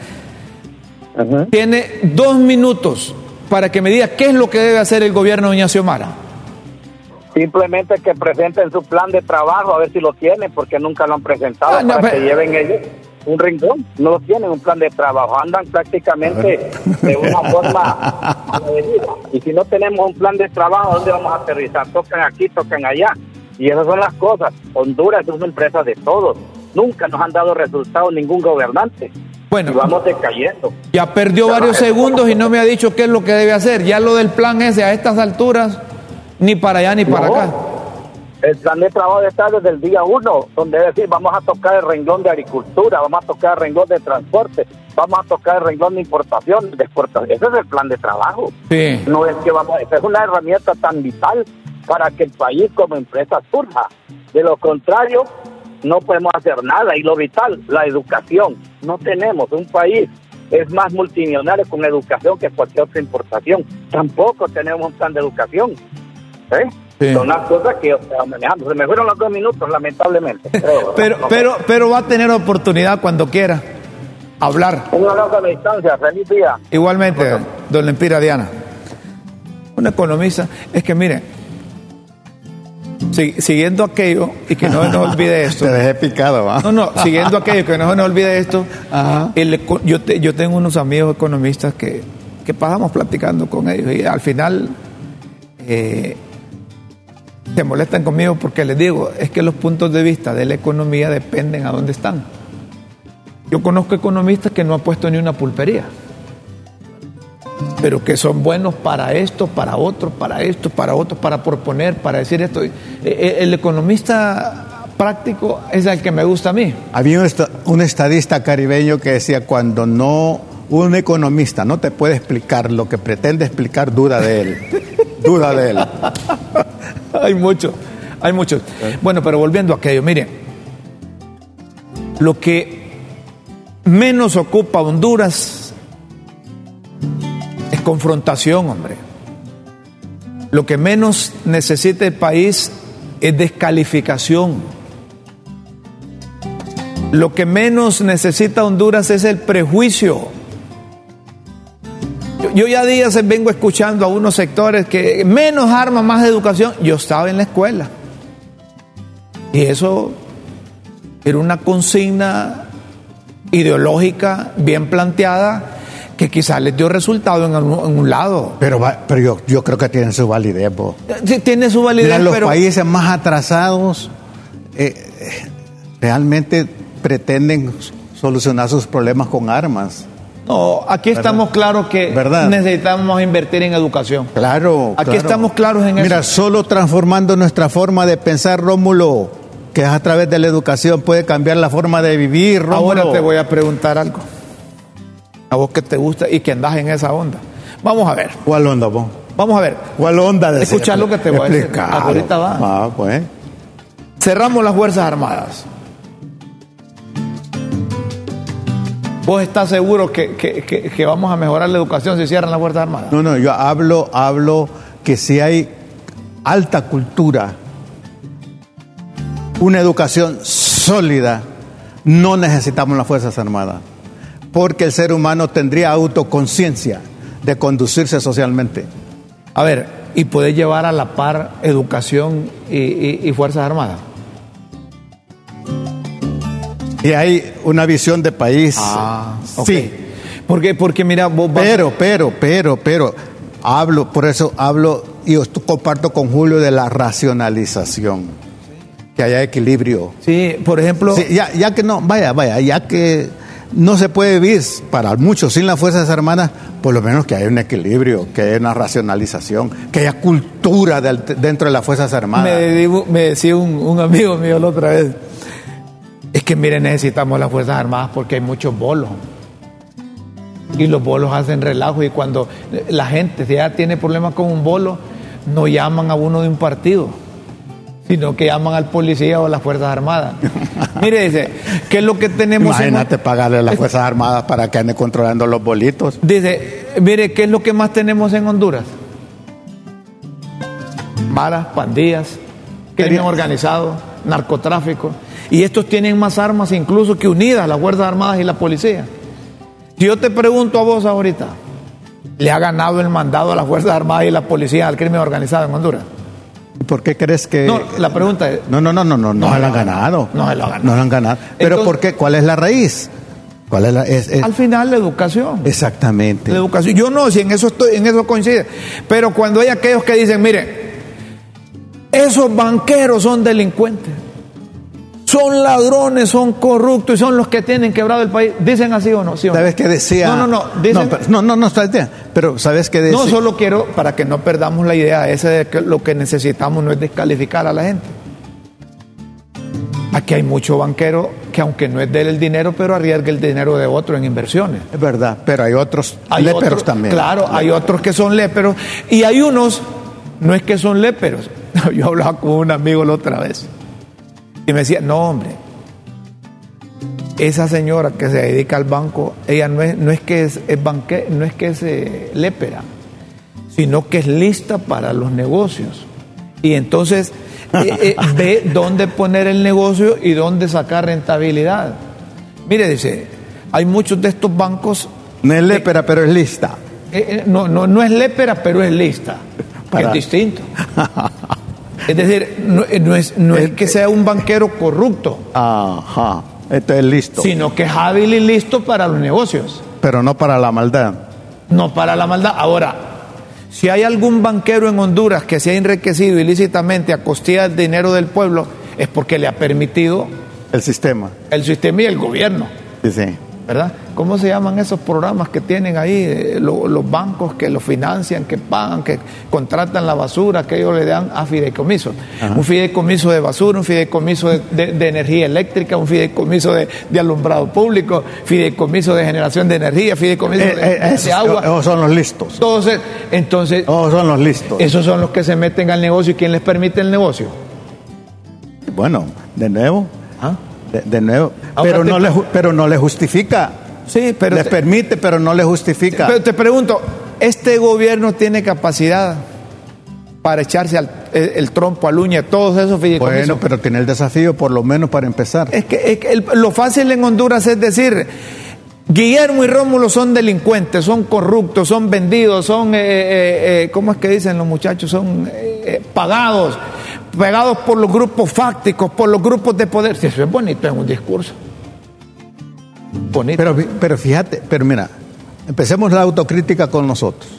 tiene dos minutos para que me diga qué es lo que debe hacer el gobierno de Doña Xiomara. Simplemente que presenten su plan de trabajo, a ver si lo tienen, porque nunca lo han presentado, Ah, no, para pero- que lleven ellos un rincón. No lo tienen, un plan de trabajo. Andan prácticamente de una <laughs> forma. Y si no tenemos un plan de trabajo, ¿dónde vamos a aterrizar? Tocan aquí, tocan allá. Y esas son las cosas. Honduras es una empresa de todos. Nunca nos han dado resultados ningún gobernante. Bueno. y vamos decayendo. Ya perdió varios segundos y no me ha dicho qué es lo que debe hacer. Ya lo del plan ese a estas alturas, ni para allá ni para No. acá. El plan de trabajo está desde el día uno, donde decir, vamos a tocar el renglón de agricultura, vamos a tocar el renglón de transporte, vamos a tocar el renglón de importación, de exportación. Ese es el plan de trabajo. Sí. No es que vamos, esa es una herramienta tan vital para que el país como empresa surja. De lo contrario, no podemos hacer nada. Y lo vital, la educación. No tenemos un país es más multimillonario con educación que cualquier otra importación. Tampoco tenemos un plan de educación. ¿Eh? Sí. Son las cosas que estaba manejando. Se me fueron los dos minutos, lamentablemente. <laughs> Pero, Pero, no, pero, pero va a tener oportunidad cuando quiera hablar. Un abrazo a la distancia. Feliz día. Igualmente, don Lempira Diana. Un economista, es que mire, si- siguiendo aquello, y que no se nos olvide <laughs> esto. Te dejé picado, ¿va? No, no, siguiendo aquello, que no se nos olvide esto. el eco- yo, te- yo tengo unos amigos economistas que, que pasamos platicando con ellos y al final eh, se molestan conmigo porque les digo, es que los puntos de vista de la economía dependen a dónde están. Yo conozco economistas que no han puesto ni una pulpería, pero que son buenos para esto, para otro, para esto, para otro, para proponer, para decir esto. Eh, eh, El economista práctico es el que me gusta a mí. Había un, esta- un estadista caribeño que decía, cuando no un economista no te puede explicar lo que pretende explicar, duda de él. duda de él. <laughs> hay muchos, hay muchos. Bueno, pero volviendo a aquello, mire, lo que menos ocupa Honduras es confrontación, hombre. Lo que menos necesita el país es descalificación. Lo que menos necesita Honduras es el prejuicio. Yo, ya días vengo escuchando a unos sectores que menos armas, más educación. Yo estaba en la escuela. Y eso era una consigna ideológica bien planteada que quizás les dio resultado en, un lado. Pero, pero yo, yo creo que tienen su validez. vos. Sí, tiene su validez, Mira, los pero países más atrasados eh, eh, realmente pretenden solucionar sus problemas con armas. No, aquí estamos claros que ¿Verdad? necesitamos invertir en educación. Claro. Aquí claro. estamos claros en Mira, eso. solo transformando nuestra forma de pensar, Rómulo, que es a través de la educación, puede cambiar la forma de vivir, Rómulo. Ahora te voy a preguntar algo. A vos que te gusta y que andás en esa onda. Vamos a ver, ¿Cuál onda, vos? vamos a ver. ¿Cuál onda? de Escucha ser? lo que te voy a decir. Ahorita va. Ah, pues. Cerramos las Fuerzas Armadas. ¿Vos estás seguro que, que- que- que vamos a mejorar la educación si cierran las Fuerzas Armadas? No, no, yo hablo, hablo que si hay alta cultura, una educación sólida, no necesitamos las Fuerzas Armadas, porque el ser humano tendría autoconciencia de conducirse socialmente. A ver, ¿y poder llevar a la par educación y, y- y Fuerzas Armadas? Y hay una visión de país. Ah, ok. Sí, Porque, porque mira, vos vas- pero, pero, pero, pero, hablo, por eso hablo y yo comparto con Julio de la racionalización, que haya equilibrio. Sí, por ejemplo, Sí, ya, ya que no, vaya, vaya, ya que no se puede vivir para muchos sin las Fuerzas Armadas, por lo menos que haya un equilibrio, que haya una racionalización, que haya cultura dentro de las Fuerzas Armadas. me, digo- me decía un, un amigo mío la otra vez, es que mire, necesitamos las Fuerzas Armadas porque hay muchos bolos. Y los bolos hacen relajo y cuando la gente ya tiene problemas con un bolo, no llaman a uno de un partido, sino que llaman al policía o a las Fuerzas Armadas. <laughs> Mire, dice, ¿qué es lo que tenemos? en- Imagínate pagarle a las Fuerzas Armadas para que ande controlando los bolitos. Dice, mire, ¿qué es lo que más tenemos en Honduras? Maras, pandillas, crimen organizado, narcotráfico. Y estos tienen más armas incluso que unidas las Fuerzas Armadas y la policía. Si yo te pregunto a vos ahorita, ¿le ha ganado el mandado a las Fuerzas Armadas y la policía al crimen organizado en Honduras? ¿Y ¿Por qué crees que.? No, la pregunta es, No, no, no, no, no, no, No se lo han ha ganado. No se lo ha ganado. No lo han ganado. Pero Entonces- ¿por qué? ¿Cuál es la raíz? ¿Cuál es la.? es- es- al final la educación. exactamente. La educación. Yo no, si en eso estoy, en eso coincide. Pero cuando hay aquellos que dicen, mire, esos banqueros son delincuentes, son ladrones, son corruptos y son los que tienen quebrado el país. ¿Dicen así o no? ¿Sí o no? ¿Sabes qué decía? No, no, no. Dicen, No, pero- no, no, no. Pero ¿sabes qué decía? no, solo quiero, para que no perdamos la idea esa de que lo que necesitamos no es descalificar a la gente. Aquí hay mucho banquero que aunque no es de él el dinero, pero arriesga el dinero de otro en inversiones. Es verdad, pero hay otros Hay léperos también. Claro, hay otros que son léperos. Y hay unos, no es que son léperos. <laughs> Yo hablaba con un amigo la otra vez. Y me decía, no, hombre. Esa señora que se dedica al banco, ella no es, no es que es, es banque- no es que es eh, lépera, sino que es lista para los negocios. Y entonces eh, eh, <laughs> ve dónde poner el negocio y dónde sacar rentabilidad. Mire, dice, hay muchos de estos bancos No es lépera, pero es lista. eh, no, no, no es lépera, pero es lista. que Es distinto. <laughs> Es decir, no, eh, no es, no es que sea un banquero corrupto, Ajá. Esto es listo. sino que es hábil y listo para los negocios, Pero no para la maldad. no para la maldad. Ahora, si hay algún banquero en Honduras que se ha enriquecido ilícitamente a costilla del dinero del pueblo, es porque le ha permitido El sistema. el sistema y el gobierno. Sí, sí. ¿Verdad? ¿Cómo se llaman esos programas que tienen ahí eh, lo- los bancos que lo financian, que pagan, que contratan la basura, que ellos le dan a fideicomiso? Un fideicomiso de basura, un fideicomiso de, de- de energía eléctrica, un fideicomiso de, de alumbrado público, fideicomiso de generación de energía, fideicomiso Eh, de, eh, de agua. esos son los listos. Eh, entonces, Esos son los listos. esos son los que se meten al negocio y quién les permite el negocio. Bueno, de nuevo. De, de nuevo. Ahora Pero te- no, le, pero no le justifica. Sí, pero les te- permite, pero no le justifica. Pero te pregunto, ¿este gobierno tiene capacidad para echarse al, eh, el trompo, Aluña, todos esos fideicomisos. Bueno, pero tiene el desafío por lo menos para empezar. Es que, es que el- lo fácil en Honduras es decir, Guillermo y Rómulo son delincuentes, son corruptos, son vendidos, son, eh, eh, eh, ¿cómo es que dicen los muchachos? Son eh, eh, pagados, pagados por los grupos fácticos, por los grupos de poder. Si eso es bonito en un discurso. Bonito. Pero, pero fíjate, pero mira, empecemos la autocrítica con nosotros.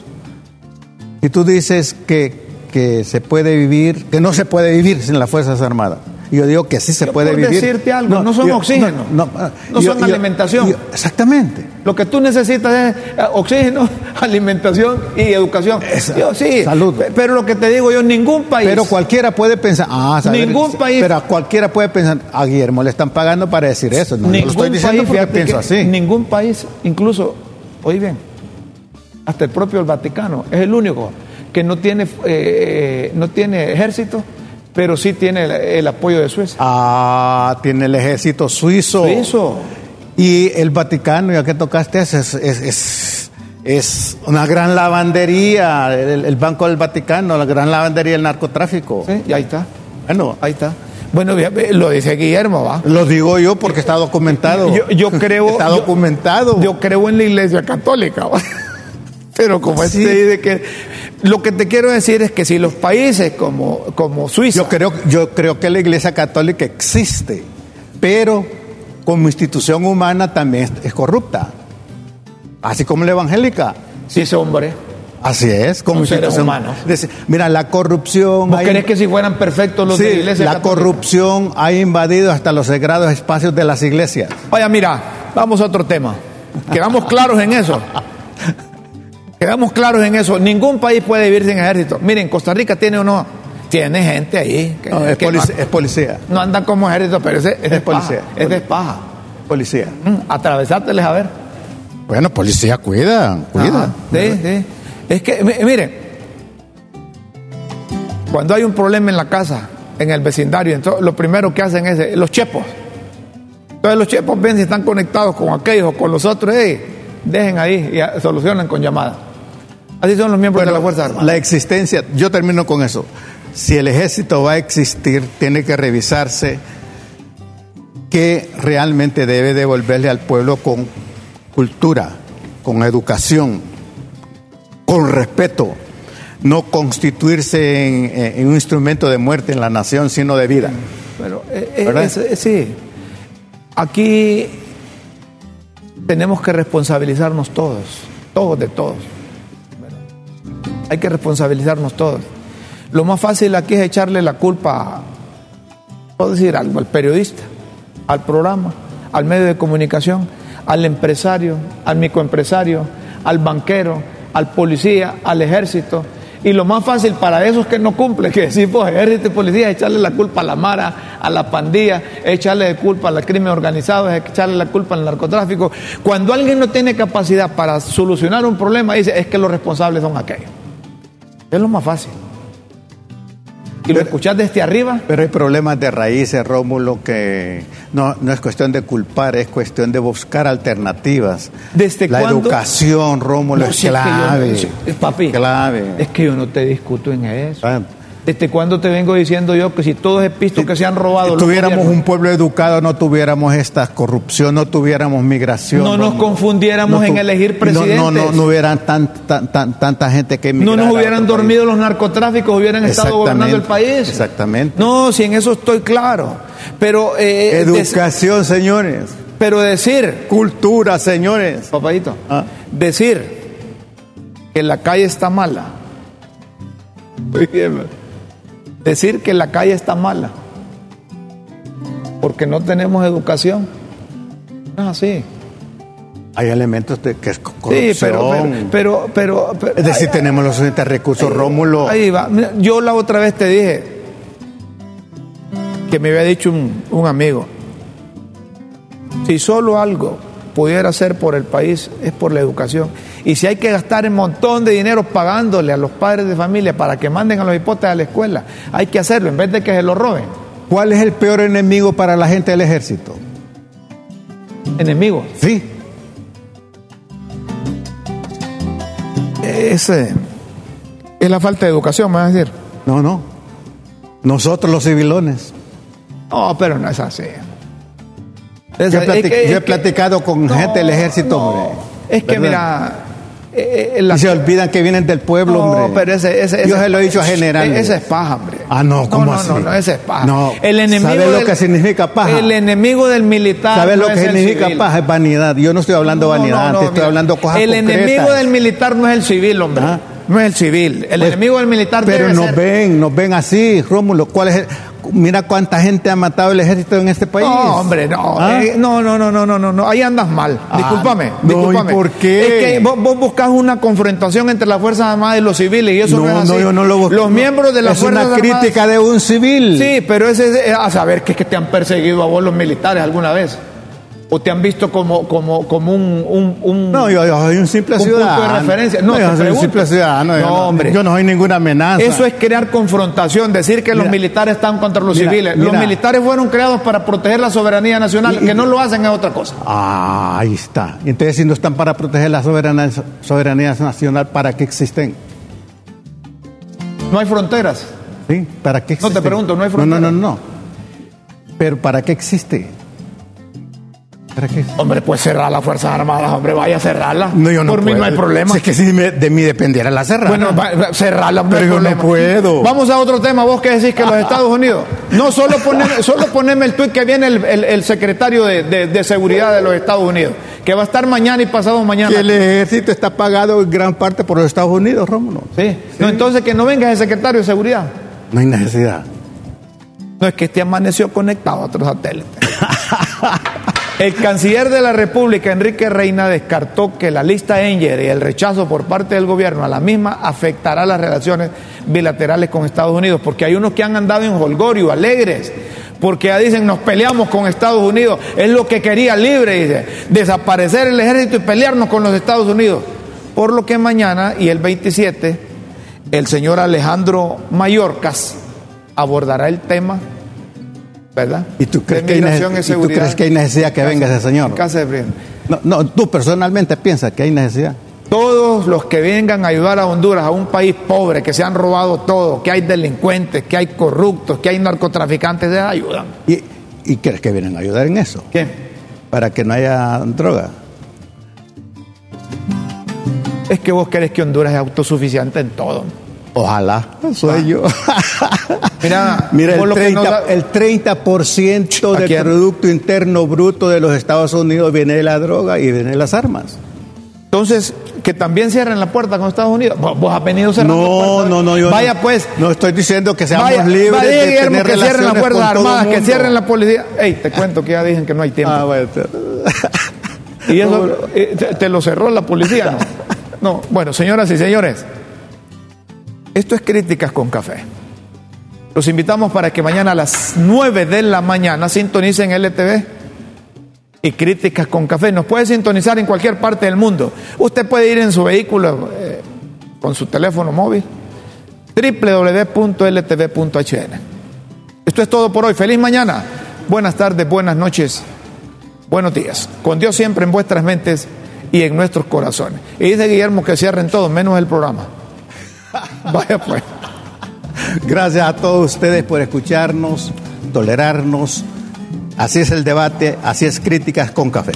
Si tú dices que, que se puede vivir, que no se puede vivir sin las Fuerzas Armadas. Y Yo digo que sí se Yo puede por vivir. decirte algo, no son oxígeno, no ah, son alimentación. exactamente. Lo que tú necesitas es eh, oxígeno, <laughs> alimentación y educación. Yo, sí, salud. pe- pero lo que te digo yo, ningún país. Pero cualquiera puede pensar, ah, saber- Ningún país- Pero cualquiera puede pensar, a Guillermo le están pagando para decir eso. No, lo ningún estoy diciendo país, porque pienso así. Ningún país, incluso, oí bien, hasta el propio el Vaticano, es el único que no tiene, eh, no tiene ejército, pero sí tiene el, el apoyo de Suecia. Ah, tiene el ejército suizo. Suizo. Y el Vaticano, ya que tocaste, es, es, es, es una gran lavandería, el, el Banco del Vaticano, la gran lavandería del narcotráfico. Sí, y ahí está, Bueno, ahí está. Bueno, lo dice Guillermo, ¿va? lo digo yo porque está documentado. Yo, yo <laughs> creo. Está yo- documentado. Yo, creo en la iglesia católica. ¿va? <laughs> Pero como Sí. este dice que. Lo que te quiero decir es que si los países como, como Suiza. Yo creo, yo creo que la Iglesia Católica existe, pero como institución humana también es, es corrupta. Así como la evangélica. Sí, ese hombre. Así es, como seres humanos. Mira, la corrupción. ¿Vos ha crees que si fueran perfectos los Sí, de la iglesia la católica? corrupción ha invadido hasta los sagrados espacios de las iglesias. Vaya, mira, vamos a otro tema. Quedamos claros en eso. <laughs> Quedamos claros en eso. Ningún país puede vivir sin ejército. Miren, Costa Rica tiene uno. Tiene gente ahí. Que, No, es, que polic- no, es policía. no andan como ejército, pero ese, es de policía. paja, Es de paja. Policía. Mm, Atravesárteles a ver. Bueno, policía cuida, cuida. Ajá, sí, sí. Es que, mi- miren, cuando hay un problema en la casa, en el vecindario, entonces lo primero que hacen es eh, los chepos. Entonces los chepos ven si están conectados con aquellos o con los otros, hey, dejen ahí y solucionan con llamada. Así son los miembros de la Fuerza Armada. La existencia, yo termino con eso. Si el ejército va a existir, tiene que revisarse que realmente debe devolverle al pueblo con cultura, con educación, con respeto, no constituirse en, en un instrumento de muerte en la nación, sino de vida. Pero eh, eh, eh, sí, aquí tenemos que responsabilizarnos todos, todos de todos. Hay que responsabilizarnos todos. Lo más fácil aquí es echarle la culpa, puedo decir algo, al periodista, al programa, al medio de comunicación, al empresario, al microempresario, al banquero, al policía, al ejército. Y lo más fácil para esos que no cumplen, que decir, pues ejército y policía, es echarle la culpa a la mara, a la pandilla, echarle la culpa al crimen organizado, echarle la culpa al narcotráfico. Cuando alguien no tiene capacidad para solucionar un problema, dice, es que los responsables son aquellos. Es lo más fácil. Y lo escuchás desde arriba, Pero hay problemas de raíces, Rómulo, que no, no es cuestión de culpar, es cuestión de buscar alternativas. ¿Desde La cuándo? educación, Rómulo, No, es si es que yo clave. si- papi, Clave. es que yo no te discuto en eso. Ah, ¿Desde cuándo te vengo diciendo yo que si todos es pisto que se han robado Si tuviéramos un pueblo educado, no tuviéramos esta corrupción, no tuviéramos migración. No nos confundiéramos en elegir no- No, no, presidentes. no, hubieran tan, tan- tan- tanta gente que no nos hubieran dormido los narcotráficos, hubieran estado gobernando el país. exactamente. No, si en eso estoy claro. Pero, eh, des- Educación, señores. pero decir, Cultura, señores. papadito, Ah. decir que la calle está mala. Decir que la calle está mala. Porque no tenemos educación. No es así. Hay elementos de que es co- Sí, corrupción. pero, pero, pero, pero- es decir, tenemos los suficientes recursos, Rómulo. Ahí va. Yo la otra vez te dije que me había dicho un, un amigo, si solo algo pudiera hacer por el país es por la educación. Y si hay que gastar un montón de dinero pagándole a los padres de familia para que manden a los hipotes a la escuela, hay que hacerlo en vez de que se lo roben. ¿Cuál es el peor enemigo para la gente del ejército? Enemigos. Sí. Es, eh, es la falta de educación, me vas a decir. No, no. Nosotros los civilones. No, pero no es así. Es, yo, he, platic, que, yo he platicado con no, gente del ejército, no. Es que ¿verdad? mira. Eh, la, y se olvidan que vienen del pueblo, no, hombre. pero ese, ese, yo se lo he dicho a general. Ese es paja, hombre. Ah, no, ¿cómo no, así? No, no, ese es paja. No, el enemigo ¿Sabes del, lo que significa paja? El enemigo del militar. ¿Sabes no lo que significa paja? Es vanidad. Yo no estoy hablando vanidad, te estoy mira, hablando cosas El concretas. enemigo del militar no es el civil, hombre. ¿Ah? No es el civil. El Pues, enemigo del militar Pero debe nos ser- ven, nos ven así, Rómulo. ¿Cuál es el- Mira cuánta gente ha matado el ejército en este país. No, hombre, no. ¿Ah? Eh, no, no, no, no, no, no, no. Ahí andas mal. Ah, Discúlpame. no, discúlpame. ¿y por qué? Es que vos, vos buscas una confrontación entre las Fuerzas Armadas y los civiles y eso no, no, es así. no, yo no lo busco. Los miembros de las Es Fuerzas una Armadas. crítica de un civil. Sí, pero ese es a saber que es que te han perseguido a vos los militares alguna vez. O te han visto como, como, como un, un, un- No, yo, yo soy un simple Un punto de ciudadano. referencia. No, te yo soy un simple ciudadano. yo No, hombre. Yo no soy ninguna amenaza. Eso es crear confrontación, decir que los militares están contra los Mira, civiles. Los militares fueron creados para proteger la soberanía nacional, Y- y- que no lo hacen es otra cosa. Ah, ahí está. Entonces, si no están para proteger la soberanía, soberanía nacional, ¿para qué existen? No hay fronteras. ¿Sí? ¿Para qué No te existen? pregunto, no hay No, no, frontera. no, no. Pero ¿para qué existe? ¿Para qué? Hombre, pues cerrar las Fuerzas Armadas, hombre, vaya a cerrarla. No, yo no Por mí no puedo. hay problema. Si es que si de mí dependiera la cerrada. Bueno, cerrarla, Pero yo no puedo. Vamos a otro tema. Vos que decís que los Estados Unidos. No, solo poneme, <laughs> solo poneme el tuit que viene el, el- el secretario de, de- de Seguridad de los Estados Unidos, que va a estar mañana y pasado mañana. que el ejército está pagado en gran parte por los Estados Unidos, Rómulo. Sí. No, entonces que no venga el secretario de Seguridad. No hay necesidad. No es que este amaneció conectado a otro satélite. <laughs> El canciller de la República, Enrique Reina, descartó que la lista Enger y el rechazo por parte del gobierno a la misma afectará las relaciones bilaterales con Estados Unidos, porque hay unos que han andado en holgorio, alegres, porque ya dicen nos peleamos con Estados Unidos, es lo que quería libre, dice, desaparecer el ejército y pelearnos con los Estados Unidos. Por lo que mañana y el 27, el señor Alejandro Mayorkas abordará el tema ¿verdad? ¿Y tú crees, que hay, y tú crees que hay necesidad que venga ese señor? Casa de. No, no, tú personalmente piensas que hay necesidad. Todos los que vengan a ayudar a Honduras, a un país pobre, que se han robado todo, que hay delincuentes, que hay corruptos, que hay narcotraficantes, les ayudan. ¿Y, y crees que vienen a ayudar en eso? ¿Qué? Para que no haya droga. Es que vos querés que Honduras es autosuficiente en todo. Ojalá, soy yo. <laughs> Mira, Mira, el lo que no 30%, da- el 30% ¿A del quién? Producto Interno Bruto de los Estados Unidos viene de la droga y viene de las armas. Entonces, que también cierren la puerta con Estados Unidos. Vos, has venido cerrando No, puertas. no, no, yo Vaya no, pues. No estoy diciendo que seamos Vaya, libres vaya, de Guillermo, tener que cierren las todo Armadas, que cierren la policía. Ey, te cuento que ya dicen que no hay tiempo. Ah, bueno. Y eso <laughs> eh, te lo cerró la policía, ¿no? <laughs> No, bueno, señoras y señores, esto es Críticas con Café. Los invitamos para que mañana a las 9 de la mañana sintonicen LTV y Críticas con Café. Nos puede sintonizar en cualquier parte del mundo. Usted puede ir en su vehículo eh, con su teléfono móvil www.ltv.hn. Esto es todo por hoy. Feliz mañana. Buenas tardes, buenas noches. Buenos días. Con Dios siempre en vuestras mentes y en nuestros corazones. Y dice Guillermo que cierren todo, menos el programa. <laughs> Vaya pues. Gracias a todos ustedes por escucharnos, tolerarnos. Así es el debate, así es críticas con café.